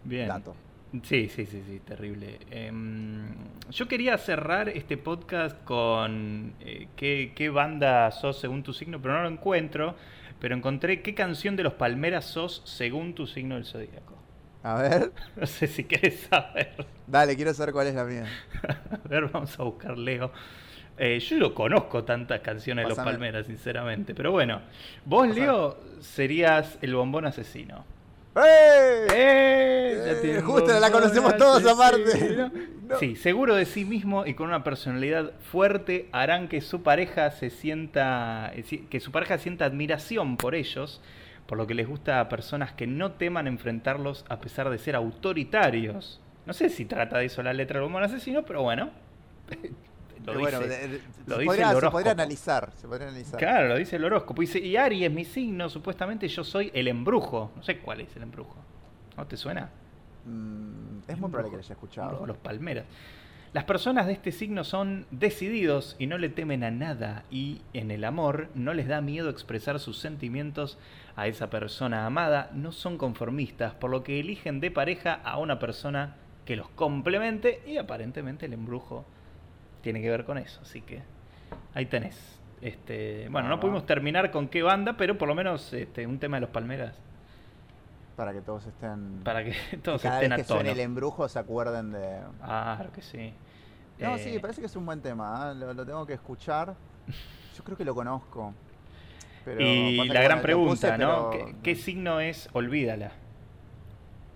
bien. dato. Sí, sí, sí, sí, terrible. Em, yo quería cerrar este podcast con eh, ¿qué, qué banda sos según tu signo, pero no lo encuentro. Pero encontré qué canción de los Palmeras sos según tu signo del zodíaco. A ver, (laughs) No sé si querés saber. dale, quiero saber cuál es la mía. (laughs) A ver, vamos a buscar Leo. Eh, yo no conozco tantas canciones de los. Palmeras, sinceramente. Pero bueno, vos, Pásame. Leo, serías el bombón asesino. ¡Eh! ¡Eh! Eh, justo la conocemos todos aparte. (laughs) No. Sí, seguro de sí mismo y con una personalidad fuerte harán que su pareja se sienta eh, que su pareja sienta admiración por ellos, por lo que les gusta a personas que no teman enfrentarlos a pesar de ser autoritarios. No sé si trata de eso la letra del bombón asesino, pero bueno. Lo dice. de- lo se, dice podría, el se podría analizar. Se podría analizar. Claro, lo dice el horóscopo. Dice, y Aries es mi signo, supuestamente yo soy el embrujo. No sé cuál es el embrujo. ¿No te suena? Mm, es El muy probable que lo haya escuchado. Embrujo, los palmeras. Las personas de este signo son decididos y no le temen a nada y en el amor no les da miedo expresar sus sentimientos a esa persona amada, no son conformistas, por lo que eligen de pareja a una persona que los complemente y aparentemente el embrujo tiene que ver con eso, así que ahí tenés. Este, bueno, no Ah. pudimos terminar con qué banda, pero por lo menos este, un tema de los palmeras Para que todos estén. para que (laughs) todos cada estén vez a que suene tono. el embrujo se acuerden de. Claro que sí. No, Eh, sí, parece que es un buen tema. ¿eh? Lo, lo tengo que escuchar. Yo creo que lo conozco. Pero y la gran puse, pregunta, ¿no? pero- ¿Qué, qué signo es? Olvídala.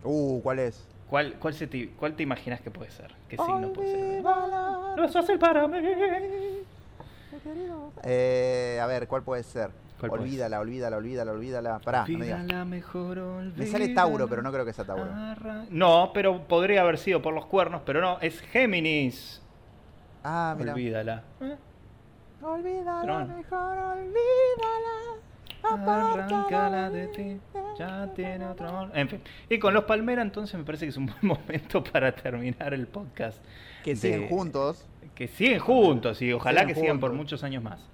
Uh, ¿cuál es? ¿Cuál, cuál, se te, ¿Cuál te imaginas que puede ser? ¿Qué signo puede ser? Olvídala, vas a hacer para mí. Eh, a ver, ¿cuál puede ser? ¿Cuál puede olvídala, olvídala, olvídala, olvídala. Pará, no me digas. Olvídala mejor, Me sale Tauro, olvídala. pero no creo que sea Tauro. No, pero podría haber sido por los cuernos, pero no, es Géminis. Ah, mira. Olvídala. Olvídala, Pero bueno. mejor olvídala. Arrancala de ti, ya tiene otro amor. En fin, y con los Palmera entonces me parece que es un buen (laughs) momento para terminar el podcast. Que de- siguen juntos. Que siguen juntos y ojalá Siguen que sigan por muchos años más.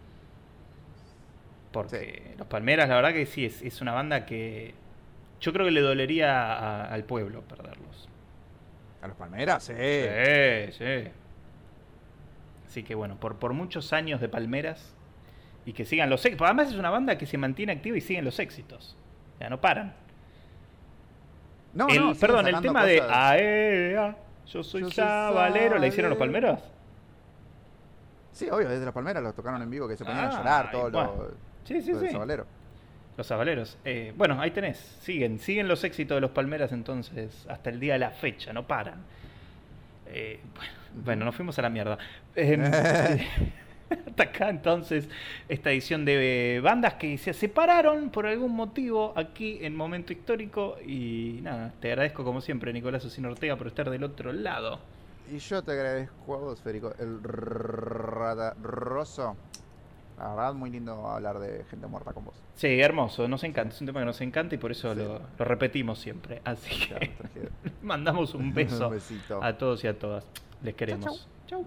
Porque los Palmeras, la verdad que sí, es, es una banda que yo creo que le dolería a- al pueblo perderlos. A los Palmeras, sí. Sí, sí. Así que bueno, por, por muchos años de Palmeras y que sigan los éxitos. Además es una banda que se mantiene activa y siguen los éxitos. Ya no paran. No, El- no, perdón, el tema de. AEA, yo soy Yo soy sabalero, ¿le hicieron los. Palmeras? Sí, obvio, desde los Palmeras los tocaron en vivo que se ponían a Ah, llorar todos bueno. los, Sí, sí, sí. Sabalero. Los sabaleros. Eh, bueno, ahí tenés. Siguen, siguen los éxitos de los Palmeras entonces hasta el día de la fecha, no paran. Eh, bueno, bueno, nos fuimos a la mierda. Eh, (laughs) (laughs) (laughs) hasta acá entonces esta edición de bandas que se separaron por algún motivo aquí en Momento Histórico. Y nada, te agradezco como siempre, Nicolás Osino Ortega, por estar del otro lado. Y yo te agradezco a vos, Federico, el rata. La verdad, muy lindo hablar de gente muerta con vos. Sí, hermoso, nos encanta, es un tema que nos encanta y por eso Sí. lo, lo repetimos siempre. Así que (laughs) mandamos un (laughs) beso Un a todos y a todas. Les queremos. chau.